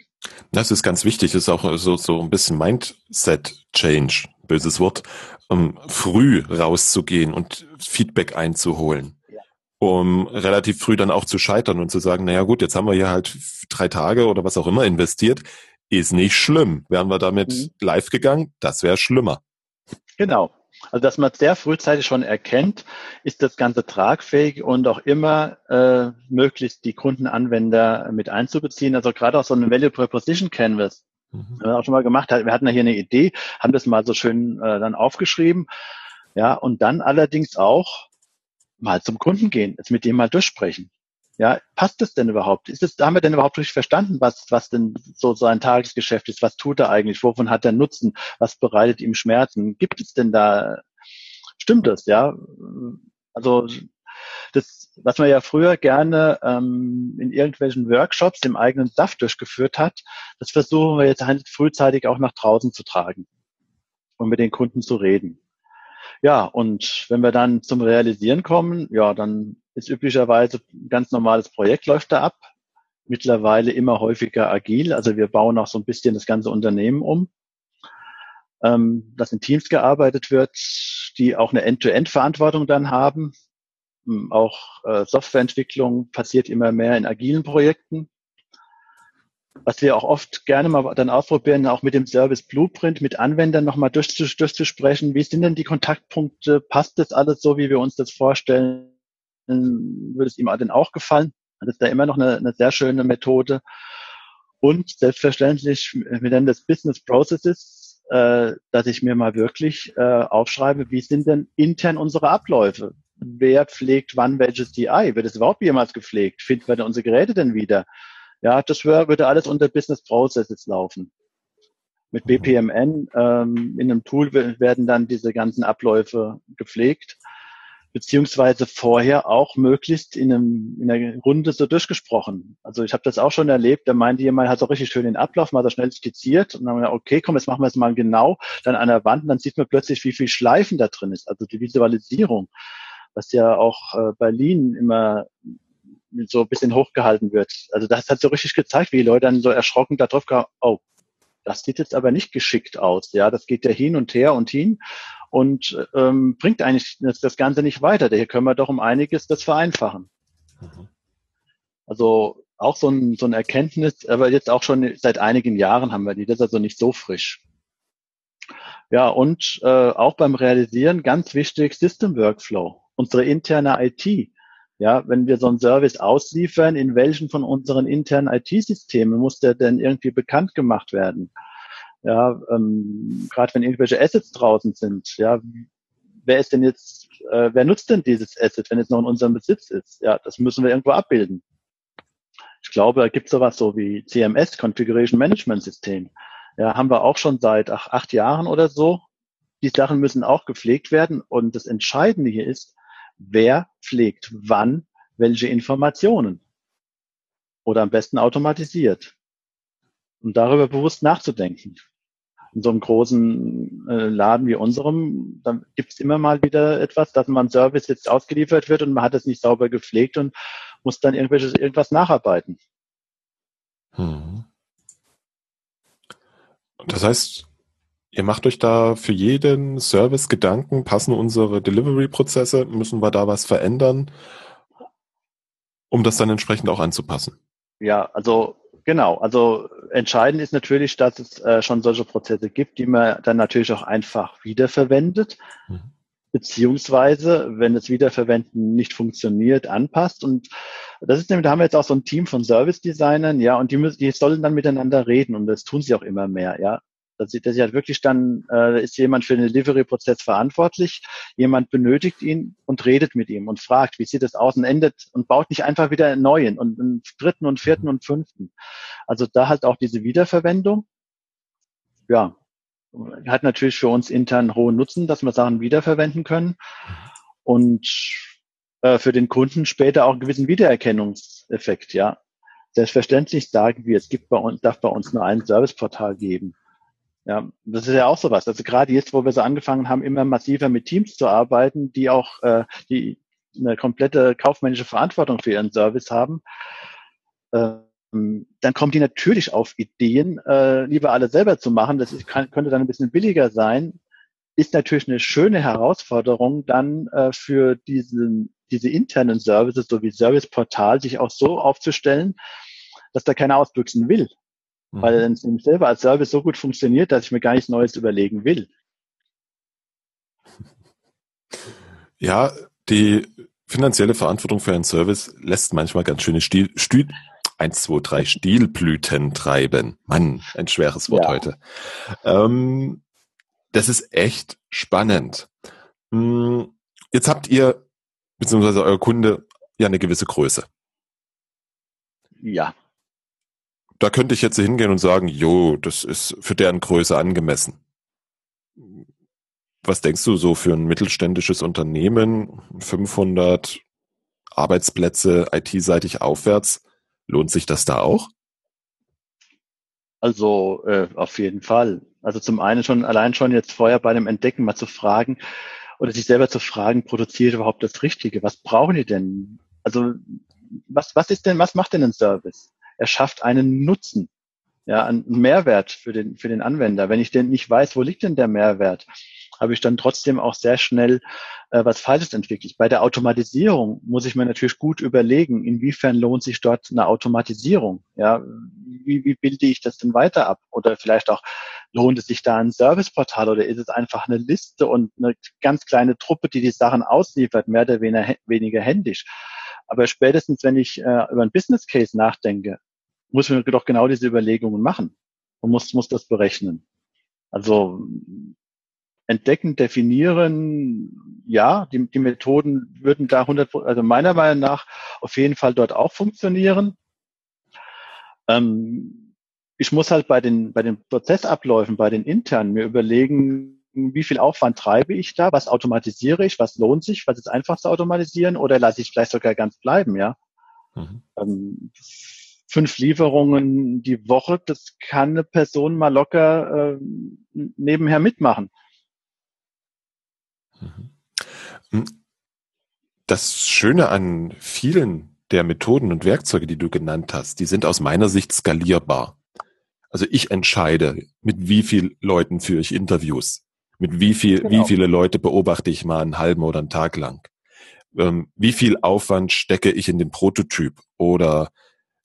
Das ist ganz wichtig, das ist auch so, so ein bisschen Mindset-Change, böses Wort, um früh rauszugehen und Feedback einzuholen. Um relativ früh dann auch zu scheitern und zu sagen, naja gut, jetzt haben wir hier halt drei Tage oder was auch immer investiert, ist nicht schlimm. Wären wir damit mhm. live gegangen, das wäre schlimmer. Genau. Also dass man sehr frühzeitig schon erkennt, ist das Ganze tragfähig und auch immer äh, möglichst die Kundenanwender mit einzubeziehen. Also gerade auch so ein Value Proposition Canvas, mhm. auch schon mal gemacht. Wir hatten ja hier eine Idee, haben das mal so schön äh, dann aufgeschrieben. Ja, und dann allerdings auch mal zum Kunden gehen, jetzt mit dem mal durchsprechen. Ja, passt das denn überhaupt? Ist es, haben wir denn überhaupt richtig verstanden, was, was denn so sein Tagesgeschäft ist? Was tut er eigentlich? Wovon hat er Nutzen? Was bereitet ihm Schmerzen? Gibt es denn da, stimmt das, ja? Also, das, was man ja früher gerne ähm, in irgendwelchen Workshops im eigenen Saft durchgeführt hat, das versuchen wir jetzt halt frühzeitig auch nach draußen zu tragen und mit den Kunden zu reden. Ja, und wenn wir dann zum Realisieren kommen, ja, dann ist üblicherweise ein ganz normales Projekt läuft da ab. Mittlerweile immer häufiger agil. Also wir bauen auch so ein bisschen das ganze Unternehmen um. Ähm, dass in Teams gearbeitet wird. die auch eine End-to-End-Verantwortung dann haben. Hm, auch äh, Softwareentwicklung passiert immer mehr in agilen Projekten. Was wir auch oft gerne mal dann ausprobieren, auch mit dem Service Blueprint, mit Anwendern nochmal durchzusprechen. Wie sind denn die Kontaktpunkte? Passt das alles so, wie wir uns das vorstellen? Würde es ihm denn auch gefallen? Das ist da immer noch eine, eine sehr schöne Methode. Und selbstverständlich, wir nennen das Business Processes, äh, dass ich mir mal wirklich äh, aufschreibe, wie sind denn intern unsere Abläufe? Wer pflegt wann welches DI? Wird es überhaupt jemals gepflegt? Finden wir denn unsere Geräte denn wieder? Ja, das würde alles unter Business Processes laufen. Mit mhm. BPMN ähm, in einem Tool werden dann diese ganzen Abläufe gepflegt beziehungsweise vorher auch möglichst in, einem, in einer Runde so durchgesprochen. Also ich habe das auch schon erlebt, da meinte jemand, hat so richtig schön den Ablauf mal so schnell skizziert und dann haben wir, okay, komm, jetzt machen wir es mal genau, dann an der Wand und dann sieht man plötzlich, wie viel Schleifen da drin ist, also die Visualisierung, was ja auch äh, Berlin immer so ein bisschen hochgehalten wird. Also das hat so richtig gezeigt, wie die Leute dann so erschrocken da drauf kamen, oh, das sieht jetzt aber nicht geschickt aus. Ja, das geht ja hin und her und hin und ähm, bringt eigentlich das, das Ganze nicht weiter. Daher können wir doch um einiges das vereinfachen. Mhm. Also auch so ein, so ein Erkenntnis, aber jetzt auch schon seit einigen Jahren haben wir die, das ist also nicht so frisch. Ja, und äh, auch beim Realisieren ganz wichtig System Workflow, unsere interne IT. Ja, wenn wir so einen Service ausliefern, in welchen von unseren internen IT-Systemen muss der denn irgendwie bekannt gemacht werden? Ja, ähm, gerade wenn irgendwelche Assets draußen sind, ja, wer ist denn jetzt, äh, wer nutzt denn dieses Asset, wenn es noch in unserem Besitz ist? Ja, das müssen wir irgendwo abbilden. Ich glaube, da gibt es sowas so wie CMS, Configuration Management System. Ja, haben wir auch schon seit ach, acht Jahren oder so. Die Sachen müssen auch gepflegt werden. Und das Entscheidende hier ist, wer pflegt wann welche Informationen. Oder am besten automatisiert. Um darüber bewusst nachzudenken in so einem großen äh, Laden wie unserem, dann gibt es immer mal wieder etwas, dass man Service jetzt ausgeliefert wird und man hat es nicht sauber gepflegt und muss dann irgendwelches irgendwas nacharbeiten. Hm. Das heißt, ihr macht euch da für jeden Service Gedanken, passen unsere Delivery-Prozesse, müssen wir da was verändern, um das dann entsprechend auch anzupassen? Ja, also Genau, also entscheidend ist natürlich, dass es äh, schon solche Prozesse gibt, die man dann natürlich auch einfach wiederverwendet, mhm. beziehungsweise, wenn das Wiederverwenden nicht funktioniert, anpasst. Und das ist nämlich, da haben wir jetzt auch so ein Team von Service-Designern, ja, und die, müssen, die sollen dann miteinander reden und das tun sie auch immer mehr, ja. Das, das ist halt wirklich dann, äh, ist jemand für den Delivery-Prozess verantwortlich, jemand benötigt ihn und redet mit ihm und fragt, wie sieht es aus und endet und baut nicht einfach wieder einen neuen und einen dritten und vierten und fünften. Also da halt auch diese Wiederverwendung. Ja, hat natürlich für uns intern hohen Nutzen, dass wir Sachen wiederverwenden können und äh, für den Kunden später auch einen gewissen Wiedererkennungseffekt, ja. Selbstverständlich sagen wir, es gibt bei uns, darf bei uns nur ein Serviceportal geben. Ja, das ist ja auch sowas. Also gerade jetzt, wo wir so angefangen haben, immer massiver mit Teams zu arbeiten, die auch äh, die eine komplette kaufmännische Verantwortung für ihren Service haben, ähm, dann kommen die natürlich auf Ideen, äh, lieber alle selber zu machen. Das ist, kann, könnte dann ein bisschen billiger sein. Ist natürlich eine schöne Herausforderung, dann äh, für diesen, diese internen Services, so wie Serviceportal, sich auch so aufzustellen, dass da keiner ausbüchsen will. Mhm. Weil es selber als Service so gut funktioniert, dass ich mir gar nichts Neues überlegen will. [laughs] Ja, die finanzielle Verantwortung für einen Service lässt manchmal ganz schöne Stil, Stil, 1, 2, 3 Stilblüten treiben. Mann, ein schweres Wort ja. heute. Ähm, das ist echt spannend. Hm, jetzt habt ihr, beziehungsweise euer Kunde, ja eine gewisse Größe. Ja, da könnte ich jetzt hingehen und sagen, jo, das ist für deren Größe angemessen. Was denkst du so für ein mittelständisches Unternehmen, 500 Arbeitsplätze IT-seitig aufwärts, lohnt sich das da auch? Also äh, auf jeden Fall. Also zum einen schon allein schon jetzt vorher bei dem Entdecken mal zu fragen oder sich selber zu fragen, produziert überhaupt das Richtige? Was brauchen die denn? Also was was ist denn was macht denn ein Service? Er schafft einen Nutzen, ja, einen Mehrwert für den, für den Anwender. Wenn ich denn nicht weiß, wo liegt denn der Mehrwert, habe ich dann trotzdem auch sehr schnell äh, was Falsches entwickelt. Bei der Automatisierung muss ich mir natürlich gut überlegen, inwiefern lohnt sich dort eine Automatisierung? Ja, wie, wie bilde ich das denn weiter ab? Oder vielleicht auch, lohnt es sich da ein Serviceportal oder ist es einfach eine Liste und eine ganz kleine Truppe, die die Sachen ausliefert, mehr oder weniger, händisch? Aber spätestens, wenn ich äh, über ein Business Case nachdenke, muss man doch genau diese Überlegungen machen und muss, muss das berechnen. Also entdecken, definieren, ja, die, die Methoden würden da 100, also meiner Meinung nach auf jeden Fall dort auch funktionieren. Ähm, ich muss halt bei den, bei den Prozessabläufen, bei den internen mir überlegen, wie viel Aufwand treibe ich da, was automatisiere ich, was lohnt sich, was ist einfach zu automatisieren oder lasse ich vielleicht sogar ganz bleiben, ja. Mhm. Ähm, fünf Lieferungen die Woche, das kann eine Person mal locker äh, nebenher mitmachen. Mhm. Das Schöne an vielen der Methoden und Werkzeuge, die du genannt hast, die sind aus meiner Sicht skalierbar. Also ich entscheide, mit wie viel Leuten führe ich Interviews, mit wie viel, genau. wie viele Leute beobachte ich mal einen halben oder einen Tag lang, ähm, wie viel Aufwand stecke ich in den Prototyp oder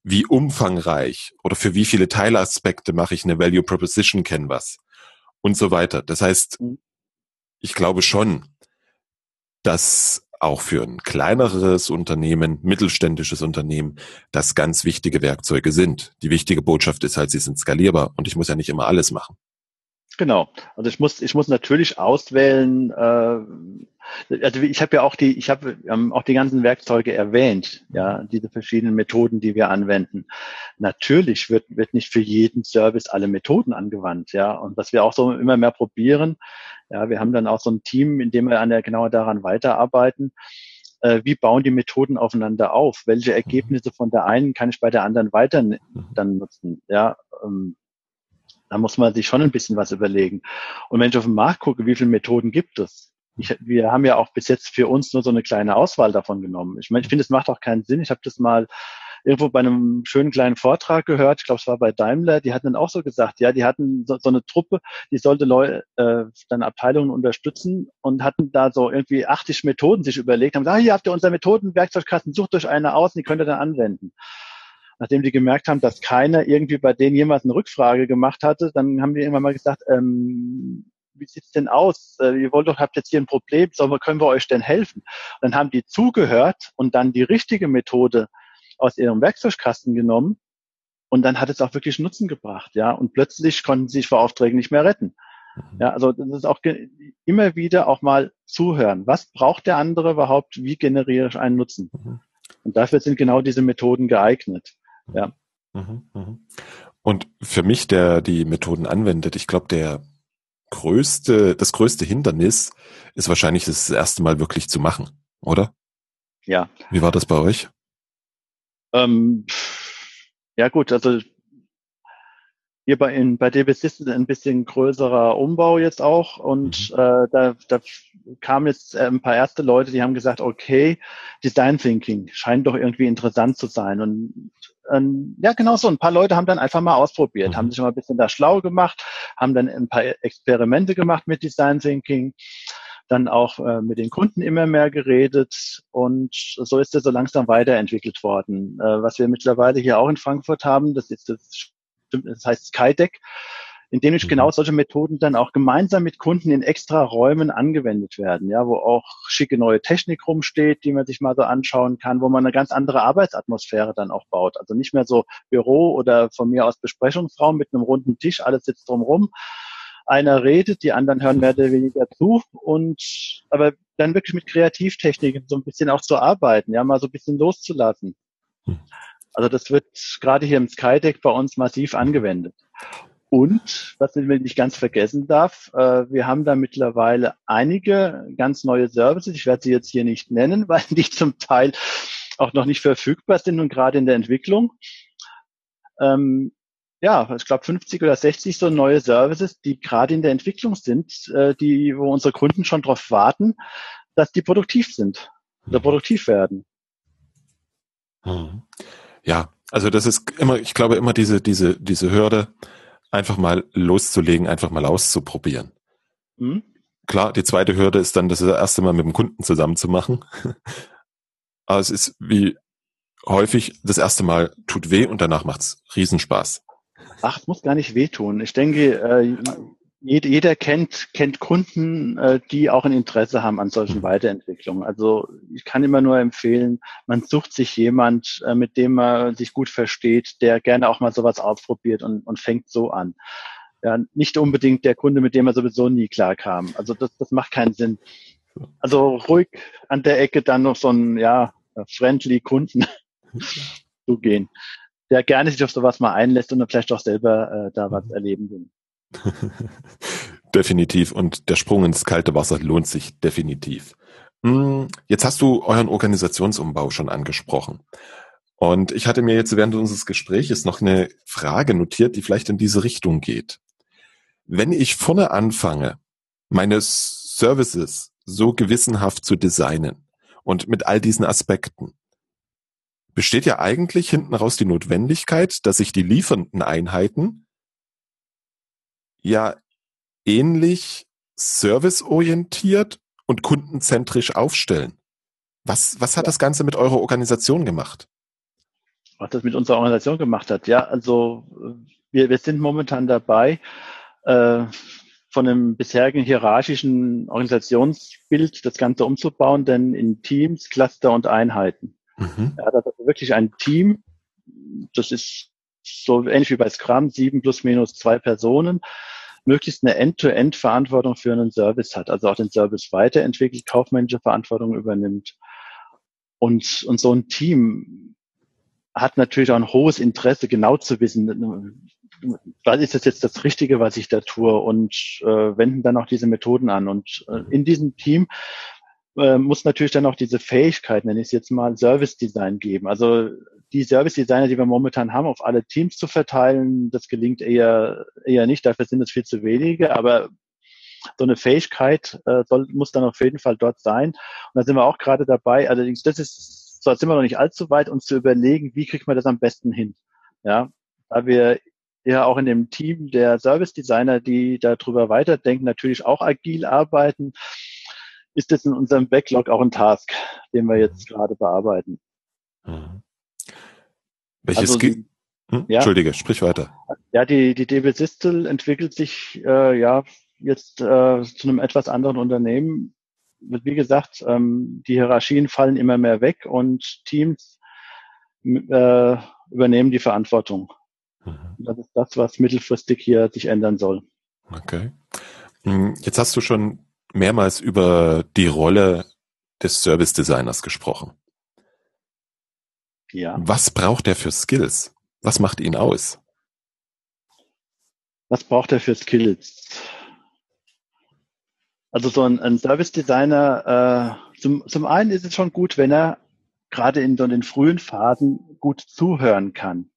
wie umfangreich oder für wie viele Teilaspekte mache ich eine Value Proposition Canvas und so weiter. Das heißt, ich glaube schon, dass auch für ein kleineres Unternehmen, mittelständisches Unternehmen, das ganz wichtige Werkzeuge sind. Die wichtige Botschaft ist halt, sie sind skalierbar und ich muss ja nicht immer alles machen. Genau. Also ich muss, ich muss natürlich auswählen. Äh, also ich habe ja auch die, ich habe ähm, auch die ganzen Werkzeuge erwähnt, ja, diese verschiedenen Methoden, die wir anwenden. Natürlich wird wird nicht für jeden Service alle Methoden angewandt, ja. Und was wir auch so immer mehr probieren, ja, wir haben dann auch so ein Team, in dem wir an der, genau daran weiterarbeiten. Äh, wie bauen die Methoden aufeinander auf? Welche. Ergebnisse von der einen kann ich bei der anderen weiter mhm. dann nutzen? Ja, ähm, da muss man sich schon ein bisschen was überlegen. Und wenn ich auf den Markt gucke, wie viele Methoden gibt es? Ich, wir haben ja auch bis jetzt für uns nur so eine kleine Auswahl davon genommen. Ich meine, ich finde, es macht auch keinen Sinn. Ich habe das mal irgendwo bei einem schönen kleinen Vortrag gehört, ich glaube, es war bei Daimler, die hatten dann auch so gesagt, ja, die hatten so, so eine Truppe, die sollte Leute, äh, dann Abteilungen unterstützen und hatten da so irgendwie 80 Methoden sich überlegt, haben gesagt, ah, hier habt ihr unser Methodenwerkzeugkasten, sucht euch eine aus und die könnt ihr dann anwenden. Nachdem die gemerkt haben, dass keiner irgendwie bei denen jemals eine Rückfrage gemacht hatte, dann haben die irgendwann mal gesagt, ähm, wie sieht's denn aus? Äh, ihr wollt doch, habt jetzt hier ein Problem, so können wir euch denn helfen? Und dann haben die zugehört und dann die richtige Methode aus ihrem Werkzeugkasten genommen und dann hat es auch wirklich Nutzen gebracht, ja. Und plötzlich konnten sie sich vor Aufträgen nicht mehr retten. Mhm. Ja, also das ist auch immer wieder auch mal zuhören. Was braucht der andere überhaupt? Wie generiere ich einen Nutzen? Mhm. Und dafür sind genau diese Methoden geeignet. Ja. Mhm, und für mich, der die Methoden anwendet, ich glaube, der größte, das größte Hindernis ist wahrscheinlich das erste Mal wirklich zu machen, oder? Ja. Wie war das bei euch? Ähm, ja gut, also hier bei, in, bei DBS ist ein bisschen größerer Umbau jetzt auch und mhm. äh, da, da kamen jetzt äh, ein paar erste Leute, die haben gesagt, okay, Design Thinking scheint doch irgendwie interessant zu sein und ähm, ja, genau so. Ein paar Leute haben dann einfach mal ausprobiert, mhm. haben sich mal ein bisschen da schlau gemacht, haben dann ein paar Experimente gemacht mit Design Thinking dann auch äh, mit den Kunden immer mehr geredet und so ist er so langsam weiterentwickelt worden. Äh, was wir mittlerweile hier auch in Frankfurt haben, das ist das, das heißt Skydeck, in dem ich mhm. genau solche Methoden dann auch gemeinsam mit Kunden in extra Räumen angewendet werden, ja, wo auch schicke neue Technik rumsteht, die man sich mal so anschauen kann, wo man eine ganz andere Arbeitsatmosphäre dann auch baut. Also nicht mehr so Büro oder von mir aus Besprechungsraum mit einem runden Tisch, alles sitzt drumherum, einer redet, die anderen hören mehr oder weniger zu und aber dann wirklich mit Kreativtechniken so ein bisschen auch zu arbeiten, ja, mal so ein bisschen loszulassen. Hm. Also das wird gerade hier im Skydeck bei uns massiv angewendet. Und, was ich nicht ganz vergessen darf, äh, wir haben da mittlerweile einige ganz neue Services. Ich werde sie jetzt hier nicht nennen, [laughs] weil die zum Teil auch noch nicht verfügbar sind und gerade in der Entwicklung. Ähm, ja, ich glaube 50 oder 60 so neue Services, die gerade in der Entwicklung sind, äh, die, wo unsere Kunden schon darauf warten, dass die produktiv sind oder mhm. produktiv werden. Mhm. Ja, also das ist immer, ich glaube immer diese, diese, diese Hürde, einfach mal loszulegen, einfach mal auszuprobieren. Mhm. klar, die zweite Hürde ist dann das erste Mal mit dem Kunden zusammen zu machen. [laughs] Aber es ist wie häufig das erste Mal tut weh und danach macht's Riesenspaß. Ach, es muss gar nicht wehtun. Ich denke, äh, jeder, kennt, kennt Kunden, äh, die auch ein Interesse haben an solchen mhm. Weiterentwicklungen. Also ich kann immer nur empfehlen, man sucht sich jemand, äh, mit dem man sich gut versteht, der gerne auch mal sowas ausprobiert und, und fängt so an. Ja, nicht unbedingt der Kunde, mit dem er sowieso nie klar kam. Also das, das macht keinen Sinn. Also ruhig an der Ecke dann noch so ein, ja, friendly Kunden [laughs] zugehen, der gerne sich auf sowas mal einlässt und dann vielleicht auch selber äh, da was erleben will. [laughs] definitiv. Und der Sprung ins kalte Wasser lohnt sich definitiv. Hm, jetzt hast du euren Organisationsumbau schon angesprochen. Und ich hatte mir jetzt während unseres Gespräches noch eine Frage notiert, die vielleicht in diese Richtung geht. Wenn ich vorne anfange, meine Services so gewissenhaft zu designen und mit all diesen Aspekten, besteht ja eigentlich hinten raus die Notwendigkeit, dass sich die liefernden Einheiten ja ähnlich serviceorientiert und kundenzentrisch aufstellen. Was, was hat das Ganze mit eurer Organisation gemacht? Was das mit unserer Organisation gemacht hat? Ja, also wir, wir sind momentan dabei, äh, von einem bisherigen hierarchischen Organisationsbild das Ganze umzubauen, denn in Teams, Cluster und Einheiten. Mhm. Ja, das ist wirklich ein Team. Das ist so ähnlich wie bei Scrum, sieben plus minus zwei Personen möglichst eine End-to-End-Verantwortung für einen Service hat, also auch den Service weiterentwickelt, kaufmännische Verantwortung übernimmt. Und, und so ein Team hat natürlich auch ein hohes Interesse, genau zu wissen, was ist das jetzt das Richtige, was ich da tue und äh, wenden dann auch diese Methoden an. Und äh, in diesem Team äh, muss natürlich dann auch diese Fähigkeit, nenne ich es jetzt mal, Service Design geben. Also die Service Designer, die wir momentan haben, auf alle Teams zu verteilen, das gelingt eher, eher nicht. Dafür sind es viel zu wenige. Aber so eine Fähigkeit äh, soll, muss dann auf jeden Fall dort sein. Und da sind wir auch gerade dabei. Allerdings, das ist, so sind wir noch nicht allzu weit, uns zu überlegen, wie kriegt man das am besten hin. Ja, da wir ja auch in dem Team der Service Designer, die darüber weiterdenken, natürlich auch agil arbeiten, ist das in unserem Backlog auch ein Task, den wir jetzt gerade bearbeiten. Mhm. Welches also, hm? ja, Entschuldige, sprich weiter. Ja, die, die DB Sistel entwickelt sich äh, ja jetzt äh, zu einem etwas anderen Unternehmen. Wie gesagt, ähm, die Hierarchien fallen immer mehr weg und Teams äh, übernehmen die Verantwortung. Mhm. Das ist das, was mittelfristig hier sich ändern soll. Okay. Hm, jetzt hast du schon mehrmals über die Rolle des Service Designers gesprochen. Ja. Was braucht er für Skills? Was macht ihn aus? Was braucht er für Skills? Also so ein, ein Service Designer, äh, zum, zum einen ist es schon gut, wenn er gerade in so den frühen Phasen gut zuhören kann.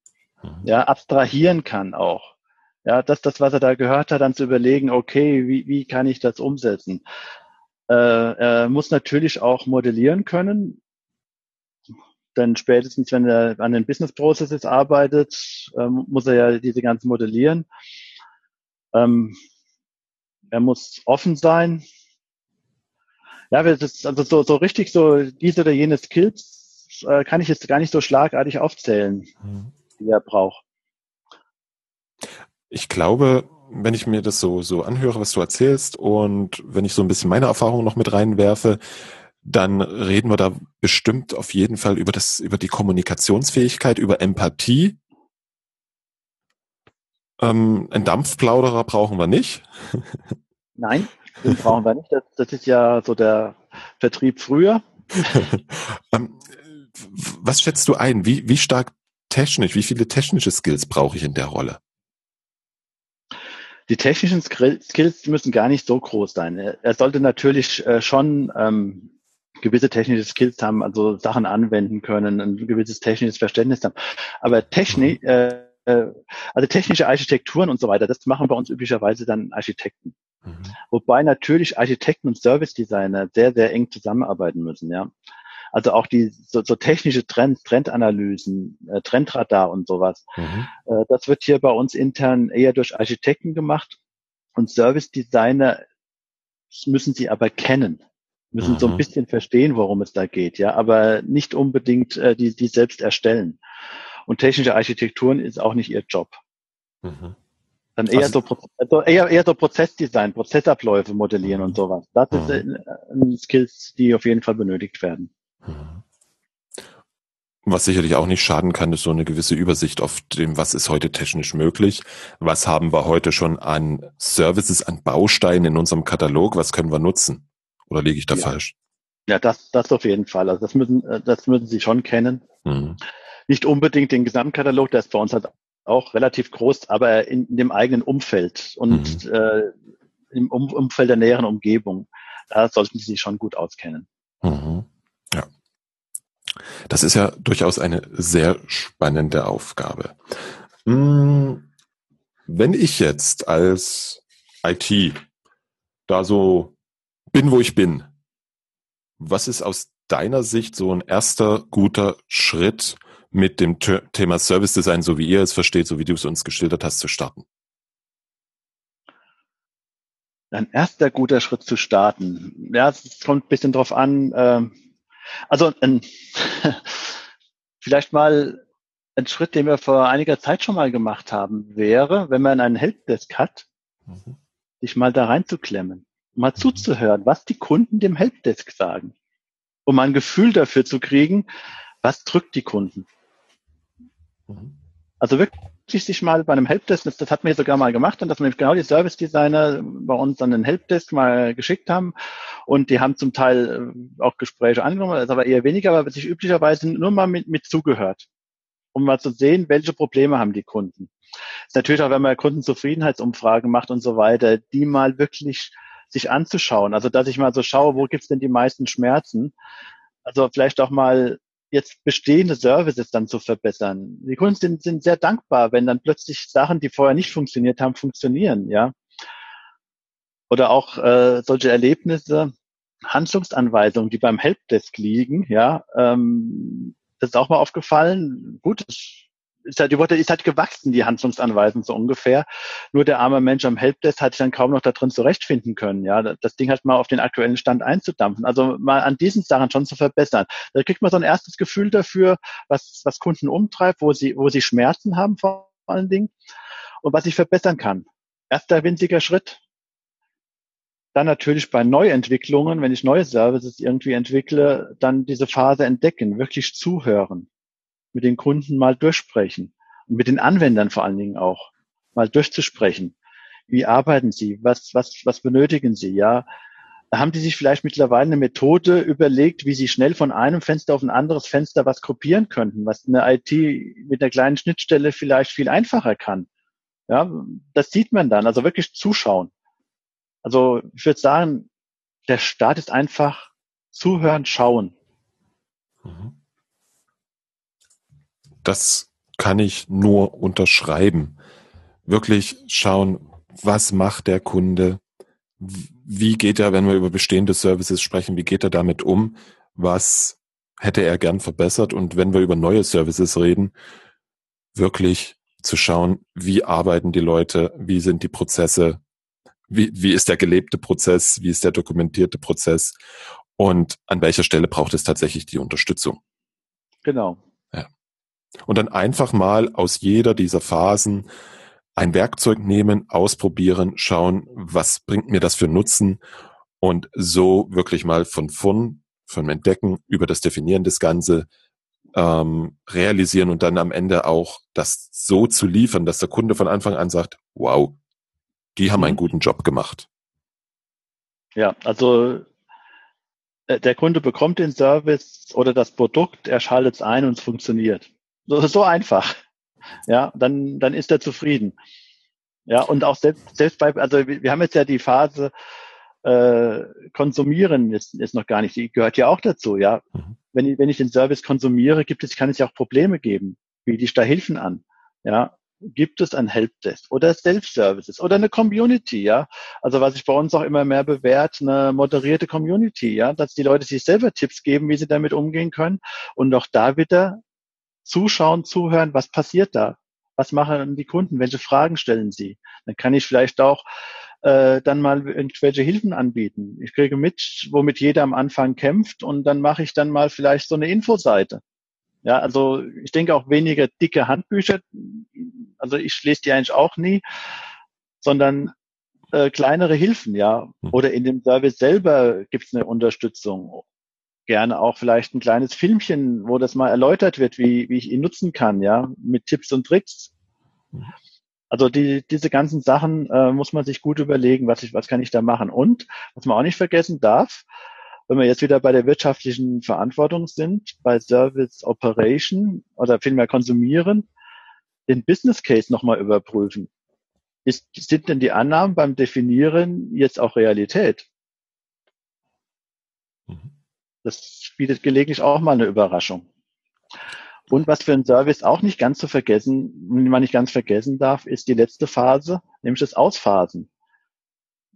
Mhm. Ja, abstrahieren kann auch. Ja, das, das, was er da gehört hat, dann zu überlegen, okay, wie, wie kann ich das umsetzen? Äh, er muss natürlich auch modellieren können. Denn spätestens, wenn er an den Business Processes arbeitet, ähm, muss er ja diese ganzen modellieren. Ähm, er muss offen sein. Ja, das also so, so richtig so diese oder jene Skills äh, kann ich jetzt gar nicht so schlagartig aufzählen, mhm. die er braucht. Ich glaube, wenn ich mir das so, so anhöre, was du erzählst und wenn ich so ein bisschen meine Erfahrungen noch mit reinwerfe, dann reden wir da bestimmt auf jeden Fall über das, über die Kommunikationsfähigkeit, über Empathie. Ähm, ein Dampfplauderer brauchen wir nicht. [laughs] Nein, den brauchen wir nicht. Das, das ist ja so der Vertrieb früher. [laughs] ähm, was schätzt du ein? Wie, wie stark technisch, wie viele technische Skills brauche ich in der Rolle? Die technischen Skills müssen gar nicht so groß sein. Er sollte natürlich äh, schon ähm, gewisse technische Skills haben, also Sachen anwenden können, ein gewisses technisches Verständnis haben. Aber Technik, mhm. äh, äh, also technische Architekturen und so weiter, das machen bei uns üblicherweise dann Architekten. Mhm. Wobei natürlich Architekten und Service Designer sehr, sehr eng zusammenarbeiten müssen, ja. Also auch die so, so technische Trends, Trendanalysen, äh, Trendradar und sowas. Mhm. Äh, das wird hier bei uns intern eher durch Architekten gemacht und Service Designer müssen sie aber kennen, müssen mhm. so ein mhm. bisschen verstehen, worum es da geht, ja, aber nicht unbedingt äh, die, die selbst erstellen. Und technische Architekturen ist auch nicht ihr Job. Mhm. Dann eher, also, so, also eher, eher so Prozessdesign, Prozessabläufe modellieren und sowas. Das mhm. ist äh, ein Skills, die auf jeden Fall benötigt werden. Mhm. Was sicherlich auch nicht schaden kann, ist so eine gewisse Übersicht auf dem, was ist heute technisch möglich. Was haben wir heute schon an Services, an Bausteinen in unserem Katalog? Was können wir nutzen? Oder liege ich da ja. falsch? Ja, das, das auf jeden Fall. Also das müssen, äh, das müssen Sie schon kennen. Mhm. Nicht unbedingt den Gesamtkatalog, der ist bei uns halt auch relativ groß, aber in, in dem eigenen Umfeld und mhm. äh, im um Umfeld der näheren Umgebung. Da sollten Sie sich schon gut auskennen. Mhm. Ja. Das ist ja durchaus eine sehr spannende Aufgabe. Hm, wenn ich jetzt als IT da so bin, wo ich bin, was ist aus deiner Sicht so ein erster guter Schritt mit dem Thema Service Design, so wie ihr es versteht, so wie du es uns geschildert hast, zu starten? Ein erster guter Schritt zu starten. Ja, es kommt ein bisschen drauf an, ähm, also ein, [laughs] vielleicht mal ein Schritt, den wir vor einiger Zeit schon mal gemacht haben, wäre, wenn man einen Helpdesk hat, mhm. sich mal da reinzuklemmen, mal zuzuhören, was die Kunden dem Helpdesk sagen, um ein Gefühl dafür zu kriegen, was drückt die Kunden. Mhm. Also wirklich sich mal bei einem Helpdesk, das, das hat man hier sogar mal gemacht, dass wir genau die Service Designer bei uns an den Helpdesk mal geschickt haben und die haben zum Teil äh, auch Gespräche angenommen, das ist aber eher weniger, aber sich üblicherweise nur mal mit, mit zugehört, um mal zu sehen, welche Probleme haben die Kunden. Das ist natürlich auch, wenn man Kundenzufriedenheitsumfragen macht und so weiter, die mal wirklich sich anzuschauen. Also dass ich mal so schaue, wo gibt's denn die meisten Schmerzen? Also vielleicht auch mal jetzt bestehende Services dann zu verbessern. Die Kunden sind, sind sehr dankbar, wenn dann plötzlich Sachen, die vorher nicht funktioniert haben, funktionieren, ja. Oder auch äh, solche Erlebnisse, Handlungsanweisungen, die beim Helpdesk liegen, ja, ähm, das ist auch mal aufgefallen. Gut, das ist halt, die wurde, ist halt gewachsen, die Handlungsanweisung so ungefähr. Nur der arme Mensch am Helpdesk hat sich dann kaum noch da drin zurechtfinden können, ja. Das Ding halt mal auf den aktuellen Stand einzudampfen. Also mal an diesen Sachen schon zu verbessern. Da kriegt man so ein erstes Gefühl dafür, was, was Kunden umtreibt, wo sie, wo sie Schmerzen haben vor allen Dingen und was ich verbessern kann. Erster winziger Schritt. Dann natürlich bei Neuentwicklungen, wenn ich neue Services irgendwie entwickle, dann diese Phase entdecken, wirklich zuhören mit den Kunden mal durchsprechen und mit den Anwendern vor allen Dingen auch mal durchzusprechen. Wie arbeiten Sie? Was, was, was benötigen Sie? Ja, haben die sich vielleicht mittlerweile eine Methode überlegt, wie sie schnell von einem Fenster auf ein anderes Fenster was kopieren könnten, was eine IT mit einer kleinen Schnittstelle vielleicht viel einfacher kann? Ja, das sieht man dann. Also wirklich zuschauen. Also ich würde sagen, der Start ist einfach zuhören, schauen. Mhm. Das kann ich nur unterschreiben. Wirklich schauen, was macht der Kunde? Wie geht er, wenn wir über bestehende Services sprechen, wie geht er damit um? Was hätte er gern verbessert? Und wenn wir über neue Services reden, wirklich zu schauen, wie arbeiten die Leute, wie sind die Prozesse, wie, wie ist der gelebte Prozess, wie ist der dokumentierte Prozess und an welcher Stelle braucht es tatsächlich die Unterstützung. Genau. Und dann einfach mal aus jeder dieser Phasen ein Werkzeug nehmen, ausprobieren, schauen, was bringt mir das für Nutzen und so wirklich mal von vorn, von Entdecken über das Definieren des Ganze ähm, realisieren und dann am Ende auch das so zu liefern, dass der Kunde von Anfang an sagt, wow, die haben einen mhm. guten Job gemacht. Ja, also äh, der Kunde bekommt den Service oder das Produkt, er schaltet es ein und es funktioniert. So, so einfach. Ja, dann, dann ist er zufrieden. Ja, und auch selbst, selbst bei, also wir haben jetzt ja die Phase, äh, konsumieren ist, ist noch gar nicht, die gehört ja auch dazu, ja. Mhm. Wenn ich, wenn ich den Service konsumiere, gibt es, kann es ja auch Probleme geben. Biete ich da Hilfen an? Ja, gibt es ein Helpdesk oder Self-Services oder eine Community, ja. Also was sich bei uns auch immer mehr bewährt, eine moderierte Community, ja, dass die Leute sich selber Tipps geben, wie sie damit umgehen können. Und auch da wieder zuschauen, zuhören, was passiert da? Was machen die Kunden? Welche Fragen stellen sie? Dann kann ich vielleicht auch äh, dann mal irgendwelche Hilfen anbieten. Ich kriege mit, womit jeder am Anfang kämpft und dann mache ich dann mal vielleicht so eine Infoseite. Ja, also ich denke auch weniger dicke Handbücher. Also ich lese die eigentlich auch nie, sondern äh, kleinere Hilfen, ja. Hm. Oder in dem Service selber gibt es eine Unterstützung. Gerne auch vielleicht ein kleines Filmchen, wo das mal erläutert wird, wie, wie ich ihn nutzen kann, ja, mit Tipps und Tricks. Also die, diese ganzen Sachen äh, muss man sich gut überlegen, was ich, was kann ich da machen. Und was man auch nicht vergessen darf, wenn wir jetzt wieder bei der wirtschaftlichen Verantwortung sind, bei Service Operation oder vielmehr konsumieren, den Business Case nochmal überprüfen. Ist, sind denn die Annahmen beim Definieren jetzt auch Realität? Mhm. Das bietet gelegentlich auch mal eine Überraschung. Und was für ein Service auch nicht ganz zu vergessen, man nicht ganz vergessen darf, ist die letzte Phase, nämlich das Ausphasen.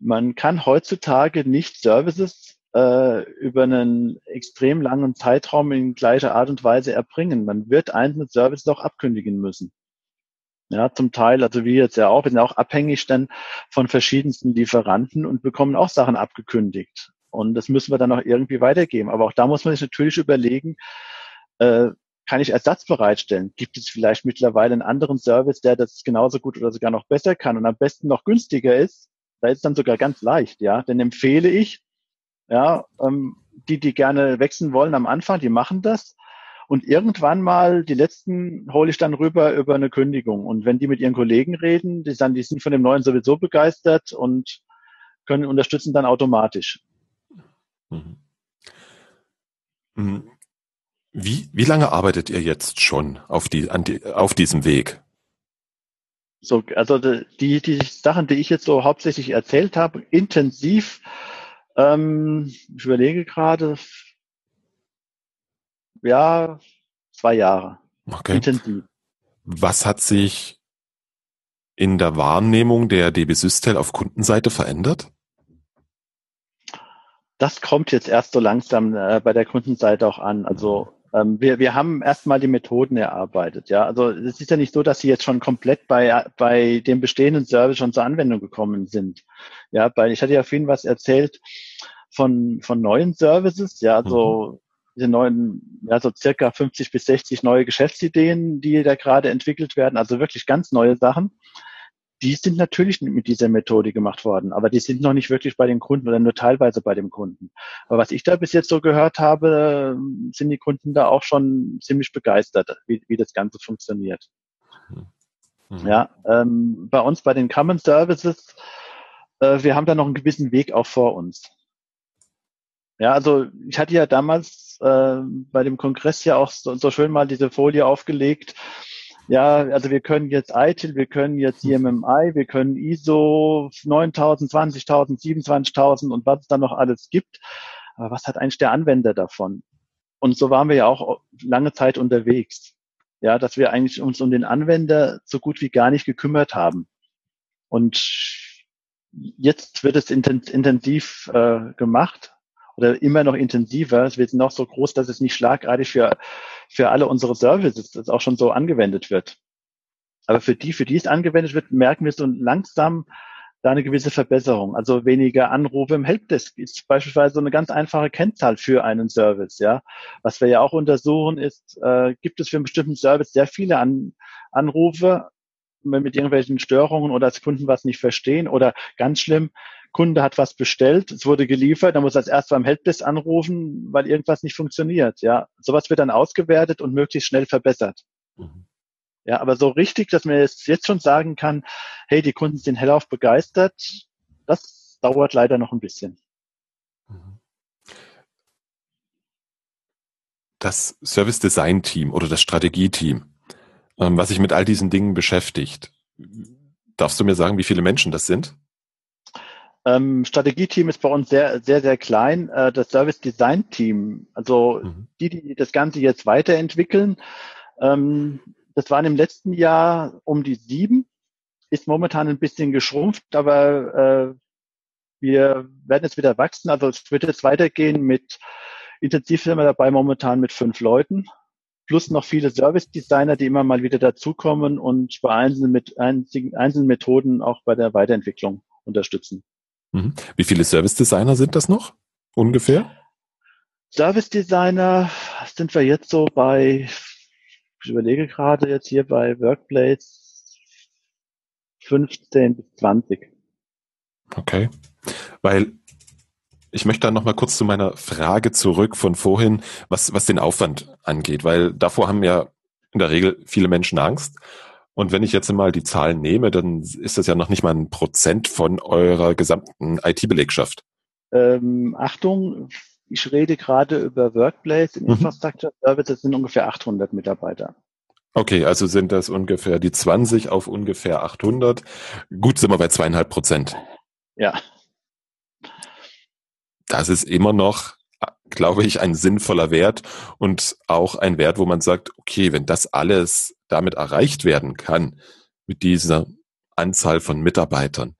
Man kann heutzutage nicht Services äh, über einen extrem langen Zeitraum in gleicher Art und Weise erbringen. Man wird einzelne Services auch abkündigen müssen. Ja, zum Teil, also wir jetzt ja auch, wir sind auch abhängig dann von verschiedensten Lieferanten und bekommen auch Sachen abgekündigt. Und das müssen wir dann auch irgendwie weitergeben. Aber auch da muss man sich natürlich überlegen, äh, kann ich Ersatz bereitstellen? Gibt es vielleicht mittlerweile einen anderen Service, der das genauso gut oder sogar noch besser kann und am besten noch günstiger ist? Da ist dann sogar ganz leicht, ja. Dann empfehle ich, ja, ähm, die, die gerne wechseln wollen am Anfang, die machen das. Und irgendwann mal, die letzten hole ich dann rüber über eine Kündigung. Und wenn die mit ihren Kollegen reden, die, sagen, die sind von dem Neuen sowieso begeistert und können unterstützen dann automatisch. Mhm. mhm. Wie, wie lange arbeitet ihr jetzt schon auf, die, die, auf diesem Weg? So, also die, die Sachen, die ich jetzt so hauptsächlich erzählt habe, intensiv ähm, ich überlege gerade, ja, zwei Jahre. Okay. Intensiv. Was hat sich in der Wahrnehmung der DB Systel auf Kundenseite verändert? Das kommt jetzt erst so langsam äh, bei der Kundenseite auch an. Also ähm, wir, wir haben erstmal die Methoden erarbeitet. Ja, also es ist ja nicht so, dass sie jetzt schon komplett bei, bei dem bestehenden Service schon zur Anwendung gekommen sind. Ja, weil ich hatte ja vorhin was erzählt von, von neuen Services. Ja, also mhm. diese neuen, ja, so circa 50 bis 60 neue Geschäftsideen, die da gerade entwickelt werden. Also wirklich ganz neue Sachen die sind natürlich mit dieser Methode gemacht worden, aber die sind noch nicht wirklich bei den Kunden oder nur teilweise bei dem Kunden. Aber was ich da bis jetzt so gehört habe, sind die Kunden da auch schon ziemlich begeistert, wie, wie das Ganze funktioniert. Mhm. Ja, ähm, bei uns bei den Common Services, äh, wir haben da noch einen gewissen Weg auch vor uns. Ja, also ich hatte ja damals äh, bei dem Kongress ja auch so, so schön mal diese Folie aufgelegt, ja, also wir können jetzt ITIL, wir können jetzt IMMI, wir können ISO 9000, 20.000, 27.000 und was es dann noch alles gibt. Aber was hat eigentlich der Anwender davon? Und so waren wir ja auch lange Zeit unterwegs. Ja, dass wir eigentlich uns um den Anwender so gut wie gar nicht gekümmert haben. Und jetzt wird es intensiv äh, gemacht oder immer noch intensiver. Es wird noch so groß, dass es nicht schlagartig für, für alle unsere Services das auch schon so angewendet wird. Aber für die, für die es angewendet wird, merken wir so langsam da eine gewisse Verbesserung. Also weniger Anrufe im Helpdesk ist beispielsweise so eine ganz einfache Kennzahl für einen Service. Ja, was wir ja auch untersuchen ist, äh, gibt es für einen bestimmten Service sehr viele An Anrufe mit irgendwelchen Störungen oder als Kunden was nicht verstehen oder ganz schlimm, Kunde hat was bestellt, es wurde geliefert, dann muss er als erstes beim Helpdesk anrufen, weil irgendwas nicht funktioniert. Ja, sowas wird dann ausgewertet und möglichst schnell verbessert. Mhm. Ja, aber so richtig, dass man jetzt, jetzt schon sagen kann, hey, die Kunden sind hellauf begeistert, das dauert leider noch ein bisschen. Mhm. Das Service Design Team oder das Strategie-Team, ähm, was sich mit all diesen Dingen beschäftigt, darfst du mir sagen, wie viele Menschen das sind? Ähm, Strategieteam ist bei uns sehr, sehr, sehr klein. Äh, das Service Design Team, also mhm. die, die das Ganze jetzt weiterentwickeln, ähm, das waren im letzten Jahr um die sieben, ist momentan ein bisschen geschrumpft, aber äh, wir werden jetzt wieder wachsen. Also es wird jetzt weitergehen mit intensiv sind wir dabei momentan mit fünf Leuten, plus noch viele Service Designer, die immer mal wieder dazukommen und bei einzelnen, mit, einzelnen Methoden auch bei der Weiterentwicklung unterstützen. Mhm. Wie viele Service Designer sind das noch? Ungefähr? Service Designer sind wir jetzt so bei, ich überlege gerade jetzt hier bei Workplace 15 bis 20. Okay. Weil ich möchte dann nochmal kurz zu meiner Frage zurück von vorhin, was, was den Aufwand angeht, weil davor haben ja in der Regel viele Menschen Angst. Und wenn ich jetzt mal die Zahlen nehme, dann ist das ja noch nicht mal ein Prozent von eurer gesamten IT-Belegschaft. Ähm, Achtung, ich rede gerade über Workplace in mhm. Infrastructure Services sind ungefähr 800 Mitarbeiter. Okay, also sind das ungefähr die 20 auf ungefähr 800. Gut, sind wir bei zweieinhalb Prozent. Ja das ist immer noch, glaube ich, ein sinnvoller Wert und auch ein Wert, wo man sagt, okay, wenn das alles damit erreicht werden kann, mit dieser Anzahl von Mitarbeitern,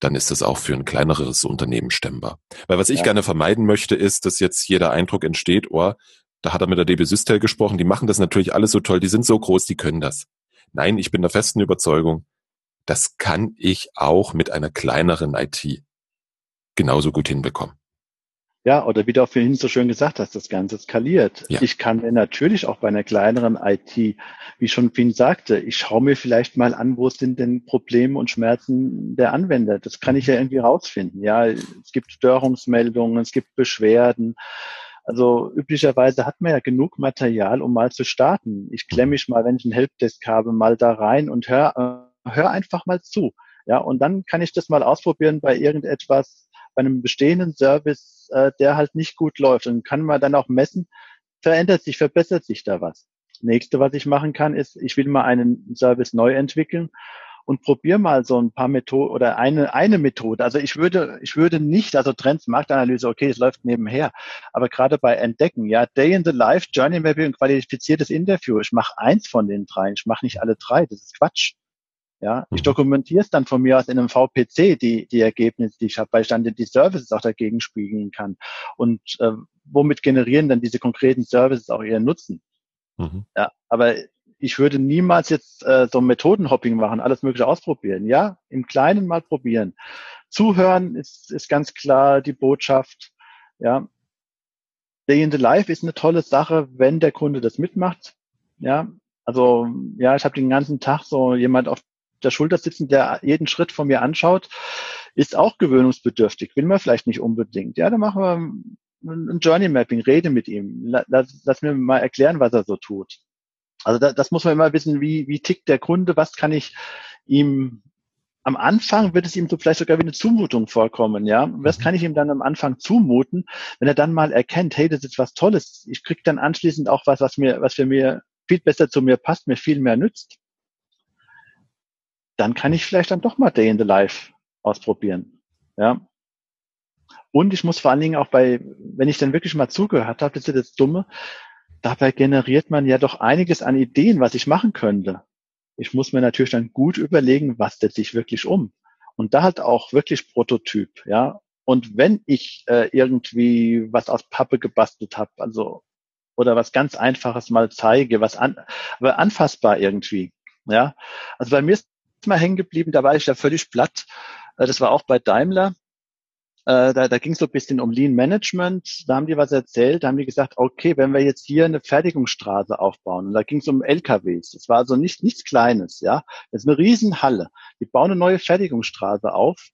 dann ist das auch für ein kleineres Unternehmen stemmbar. Weil was ich ja. gerne vermeiden möchte, ist, dass jetzt jeder Eindruck entsteht, oh, da hat er mit der DB Systel gesprochen, die machen das natürlich alles so toll, die sind so groß, die können das. Nein, ich bin der festen Überzeugung, das kann ich auch mit einer kleineren IT genauso gut hinbekommen. Ja, oder wie du auch vorhin so schön gesagt hast, das Ganze skaliert. Ja. Ich kann mir natürlich auch bei einer kleineren IT, wie schon Finn sagte, ich schaue mir vielleicht mal an, wo sind denn Probleme und Schmerzen der Anwender. Das kann ich ja irgendwie rausfinden. Ja, es gibt Störungsmeldungen, es gibt Beschwerden. Also üblicherweise hat man ja genug Material, um mal zu starten. Ich klemme mich mal, wenn ich einen Helpdesk habe, mal da rein und hör, äh, hör einfach mal zu. Ja, und dann kann ich das mal ausprobieren bei irgendetwas, bei einem bestehenden Service, äh, der halt nicht gut läuft. Und kann man dann auch messen, verändert sich, verbessert sich da was. Nächste, was ich machen kann, ist, ich will mal einen Service neu entwickeln und probiere mal so ein paar Methoden oder eine, eine Methode. Also ich würde, ich würde nicht, also Trends, Marktanalyse, okay, es läuft nebenher, aber gerade bei Entdecken, ja, Day in the Life, Journey Mapping, qualifiziertes Interview, ich mache eins von den drei, ich mache nicht alle drei, das ist Quatsch. Ja, ich mhm. dokumentiere es dann von mir aus in einem VPC, die, die Ergebnisse, die ich habe, weil ich dann die Services auch dagegen spiegeln kann. Und äh, womit generieren dann diese konkreten Services auch ihren Nutzen? Mhm. Ja, aber ich würde niemals jetzt äh, so Methodenhopping machen, alles Mögliche ausprobieren. Ja, im Kleinen mal probieren. Zuhören ist, ist ganz klar die Botschaft. Ja, Day in the Life ist eine tolle Sache, wenn der Kunde das mitmacht. Ja, also ja, ich habe den ganzen Tag so jemand auf der Schulter sitzen, der jeden Schritt von mir anschaut, ist auch gewöhnungsbedürftig. Will man vielleicht nicht unbedingt. Ja, dann machen wir ein Journey Mapping, rede mit ihm. Lass, lass mir mal erklären, was er so tut. Also da, das muss man immer wissen, wie, wie tickt der Kunde, was kann ich ihm am Anfang wird es ihm so vielleicht sogar wie eine Zumutung vorkommen, ja. Was mhm. kann ich ihm dann am Anfang zumuten, wenn er dann mal erkennt, hey, das ist was Tolles. Ich krieg dann anschließend auch was, was mir, was für mir viel besser zu mir passt, mir viel mehr nützt dann kann ich vielleicht dann doch mal Day in the Life ausprobieren. Ja. Und ich muss vor allen Dingen auch bei, wenn ich dann wirklich mal zugehört habe, das ist das Dumme, dabei generiert man ja doch einiges an Ideen, was ich machen könnte. Ich muss mir natürlich dann gut überlegen, was setze ich wirklich um. Und da halt auch wirklich Prototyp, ja. Und wenn ich äh, irgendwie was aus Pappe gebastelt habe, also oder was ganz Einfaches mal zeige, was an, aber anfassbar irgendwie, ja. Also bei mir ist mal hängen geblieben, da war ich ja völlig platt. Äh, das war auch bei Daimler. Äh, da, da ging es so ein bisschen um Lean Management. Da haben die was erzählt. Da haben die gesagt, okay, wenn wir jetzt hier eine Fertigungsstraße aufbauen, und da ging es um LKWs. Das war also nicht nichts Kleines, ja. Das ist eine Riesenhalle. Die bauen eine neue Fertigungsstraße auf.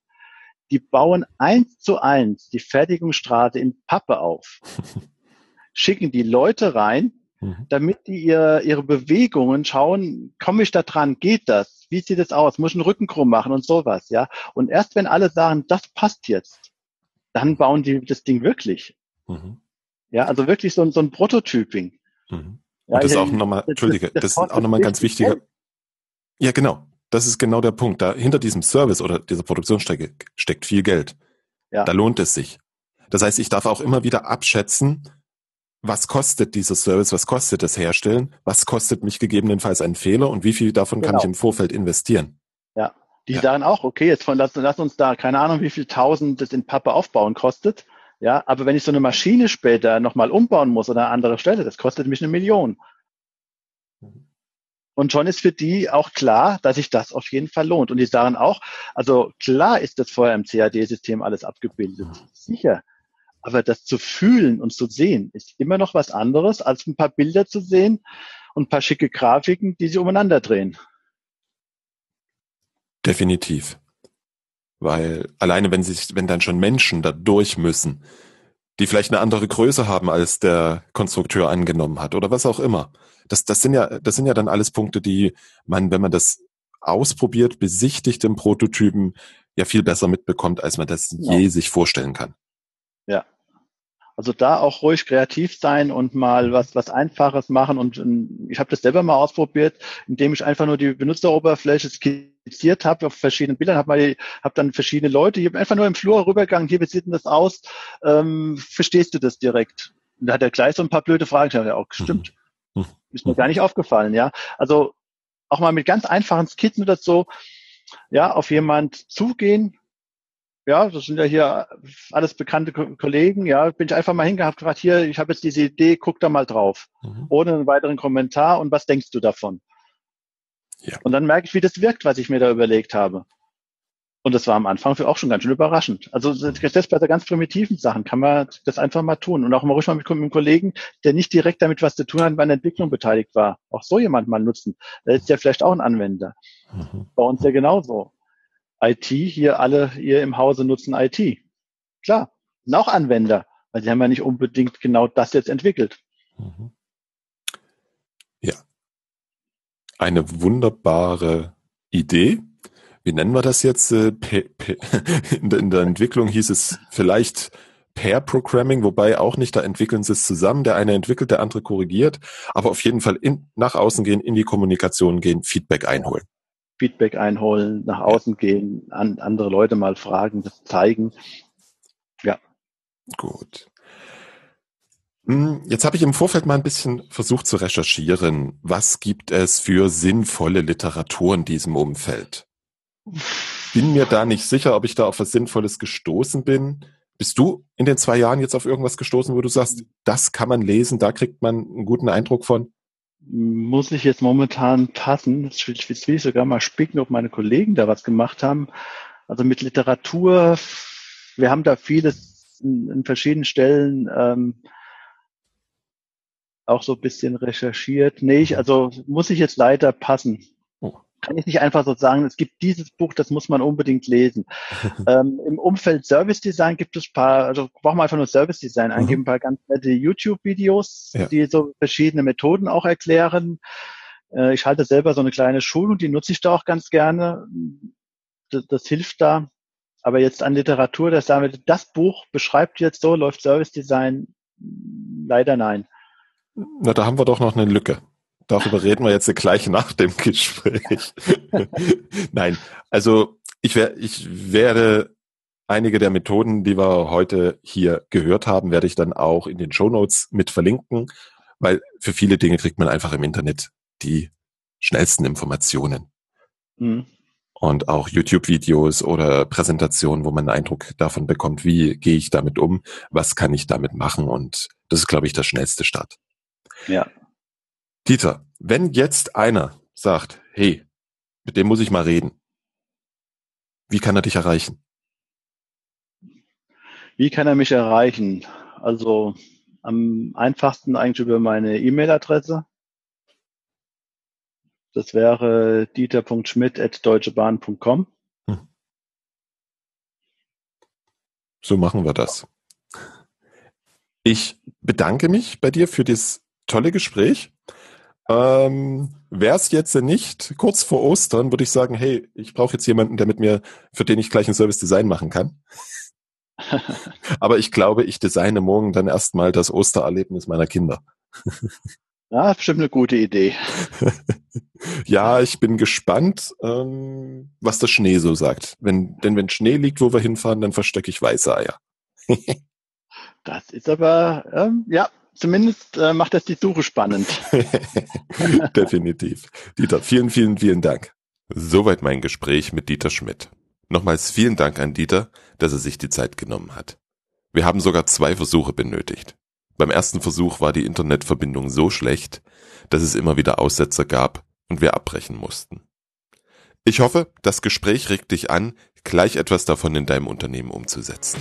Die bauen eins zu eins die Fertigungsstraße in Pappe auf. [laughs] Schicken die Leute rein, mhm. damit die ihre, ihre Bewegungen schauen, komme ich da dran, geht das? Wie sieht es aus? Muss ich einen Rücken krumm machen und sowas, ja? Und erst wenn alle sagen, das passt jetzt, dann bauen die das Ding wirklich. Mhm. Ja, also wirklich so, so ein Prototyping. Mhm. Ja, das ist auch nochmal, Entschuldige, das, das, das ist auch nochmal ganz wichtiger. Ja, genau. Das ist genau der Punkt. Da hinter diesem Service oder dieser Produktionsstrecke steckt viel Geld. Ja. Da lohnt es sich. Das heißt, ich darf auch immer wieder abschätzen, was kostet dieser Service, was kostet das Herstellen, was kostet mich gegebenenfalls ein Fehler und wie viel davon genau. kann ich im Vorfeld investieren. Ja, die ja. sagen auch, okay, jetzt von, lass, lass uns da, keine Ahnung, wie viel tausend das in Pappe aufbauen kostet. Ja, aber wenn ich so eine Maschine später nochmal umbauen muss oder eine andere Stelle, das kostet mich eine Million. Und schon ist für die auch klar, dass sich das auf jeden Fall lohnt. Und die sagen auch, also klar ist das vorher im CAD-System alles abgebildet. Sicher. Aber das zu fühlen und zu sehen, ist immer noch was anderes, als ein paar Bilder zu sehen und ein paar schicke Grafiken, die sich umeinander drehen. Definitiv. Weil alleine wenn sich, wenn dann schon Menschen da durch müssen, die vielleicht eine andere Größe haben, als der Konstrukteur angenommen hat oder was auch immer. Das, das sind ja, das sind ja dann alles Punkte, die man, wenn man das ausprobiert, besichtigt im Prototypen, ja viel besser mitbekommt, als man das ja. je sich vorstellen kann. Also da auch ruhig kreativ sein und mal was was Einfaches machen. Und ähm, ich habe das selber mal ausprobiert, indem ich einfach nur die Benutzeroberfläche skizziert habe auf verschiedenen Bildern, habe mal hab dann verschiedene Leute, ich habe einfach nur im Flur rübergegangen, hier, wie sieht denn das aus? Ähm, verstehst du das direkt? Und da hat er gleich so ein paar blöde Fragen gestellt. Ja, auch stimmt. Mhm. Ist mir gar nicht aufgefallen, ja. Also auch mal mit ganz einfachen Skizzen oder so, ja, auf jemand zugehen, ja, das sind ja hier alles bekannte Kollegen, ja, bin ich einfach mal hingehabt, gerade hier, ich habe jetzt diese Idee, guck da mal drauf, mhm. ohne einen weiteren Kommentar und was denkst du davon? Ja. Und dann merke ich, wie das wirkt, was ich mir da überlegt habe. Und das war am Anfang für auch schon ganz schön überraschend. Also selbst bei der ganz primitiven Sachen kann man das einfach mal tun. Und auch mal ruhig mal mit einem Kollegen, der nicht direkt damit was zu tun hat, bei der Entwicklung beteiligt war, auch so jemand mal nutzen. Der ist ja vielleicht auch ein Anwender. Mhm. Bei uns ja genauso. IT, hier alle hier im Hause nutzen IT. Klar, sind auch Anwender, weil sie haben ja nicht unbedingt genau das jetzt entwickelt. Mhm. Ja. Eine wunderbare Idee. Wie nennen wir das jetzt? Äh, [laughs] in der Entwicklung hieß es vielleicht Pair Programming, wobei auch nicht, da entwickeln sie es zusammen. Der eine entwickelt, der andere korrigiert, aber auf jeden Fall in, nach außen gehen, in die Kommunikation gehen, Feedback einholen. Feedback einholen, nach außen gehen, an andere Leute mal fragen, das zeigen. Ja. Gut. Hm, jetzt habe ich im Vorfeld mal ein bisschen versucht zu recherchieren. Was gibt es für sinnvolle Literatur in diesem Umfeld? Bin mir da nicht sicher, ob ich da auf was Sinnvolles gestoßen bin. Bist du in den zwei Jahren jetzt auf irgendwas gestoßen, wo du sagst, das kann man lesen, da kriegt man einen guten Eindruck von? Muss ich jetzt momentan passen. Jetzt will, ich sogar mal spicken, ob meine Kollegen da was gemacht haben. Also mit Literatur, wir haben da vieles in, in verschiedenen Stellen ähm, auch so ein bisschen recherchiert. Nee, ich, also muss ich jetzt leider passen kann ich nicht einfach so sagen, es gibt dieses Buch, das muss man unbedingt lesen. [laughs] ähm, Im Umfeld Service Design gibt es paar, also brauchen wir einfach nur Service Design mhm. eingeben, ein paar ganz nette YouTube-Videos, ja. die so verschiedene Methoden auch erklären. Äh, ich halte selber so eine kleine Schulung, die nutze ich da auch ganz gerne. Das, das hilft da. Aber jetzt an Literatur, das damit, das Buch beschreibt jetzt so, läuft Service Design, leider nein. Na, da haben wir doch noch eine Lücke. Darüber reden wir jetzt gleich nach dem Gespräch. [laughs] Nein, also ich, wär, ich werde einige der Methoden, die wir heute hier gehört haben, werde ich dann auch in den Show Notes mit verlinken, weil für viele Dinge kriegt man einfach im Internet die schnellsten Informationen. Mhm. Und auch YouTube-Videos oder Präsentationen, wo man einen Eindruck davon bekommt, wie gehe ich damit um, was kann ich damit machen. Und das ist, glaube ich, der schnellste Start. Ja. Dieter, wenn jetzt einer sagt, hey, mit dem muss ich mal reden, wie kann er dich erreichen? Wie kann er mich erreichen? Also am einfachsten eigentlich über meine E-Mail-Adresse. Das wäre dieter.schmidt.deutschebahn.com. Hm. So machen wir das. Ich bedanke mich bei dir für das tolle Gespräch. Ähm, Wäre es jetzt nicht kurz vor Ostern, würde ich sagen, hey, ich brauche jetzt jemanden, der mit mir, für den ich gleich ein Service Design machen kann. [laughs] Aber ich glaube, ich designe morgen dann erstmal das Ostererlebnis meiner Kinder. Ja, bestimmt eine gute Idee. [laughs] ja, ich bin gespannt, ähm, was der Schnee so sagt. Wenn, denn wenn Schnee liegt, wo wir hinfahren, dann verstecke ich weiße Eier. [laughs] das ist aber, ähm, ja, zumindest äh, macht das die Suche spannend. [laughs] Definitiv. Dieter, vielen, vielen, vielen Dank. Soweit mein Gespräch mit Dieter Schmidt. Nochmals vielen Dank an Dieter, dass er sich die Zeit genommen hat. Wir haben sogar zwei Versuche benötigt. Beim ersten Versuch war die Internetverbindung so schlecht, dass es immer wieder Aussetzer gab, und wir abbrechen mussten. Ich hoffe, das Gespräch regt dich an, gleich etwas davon in deinem Unternehmen umzusetzen.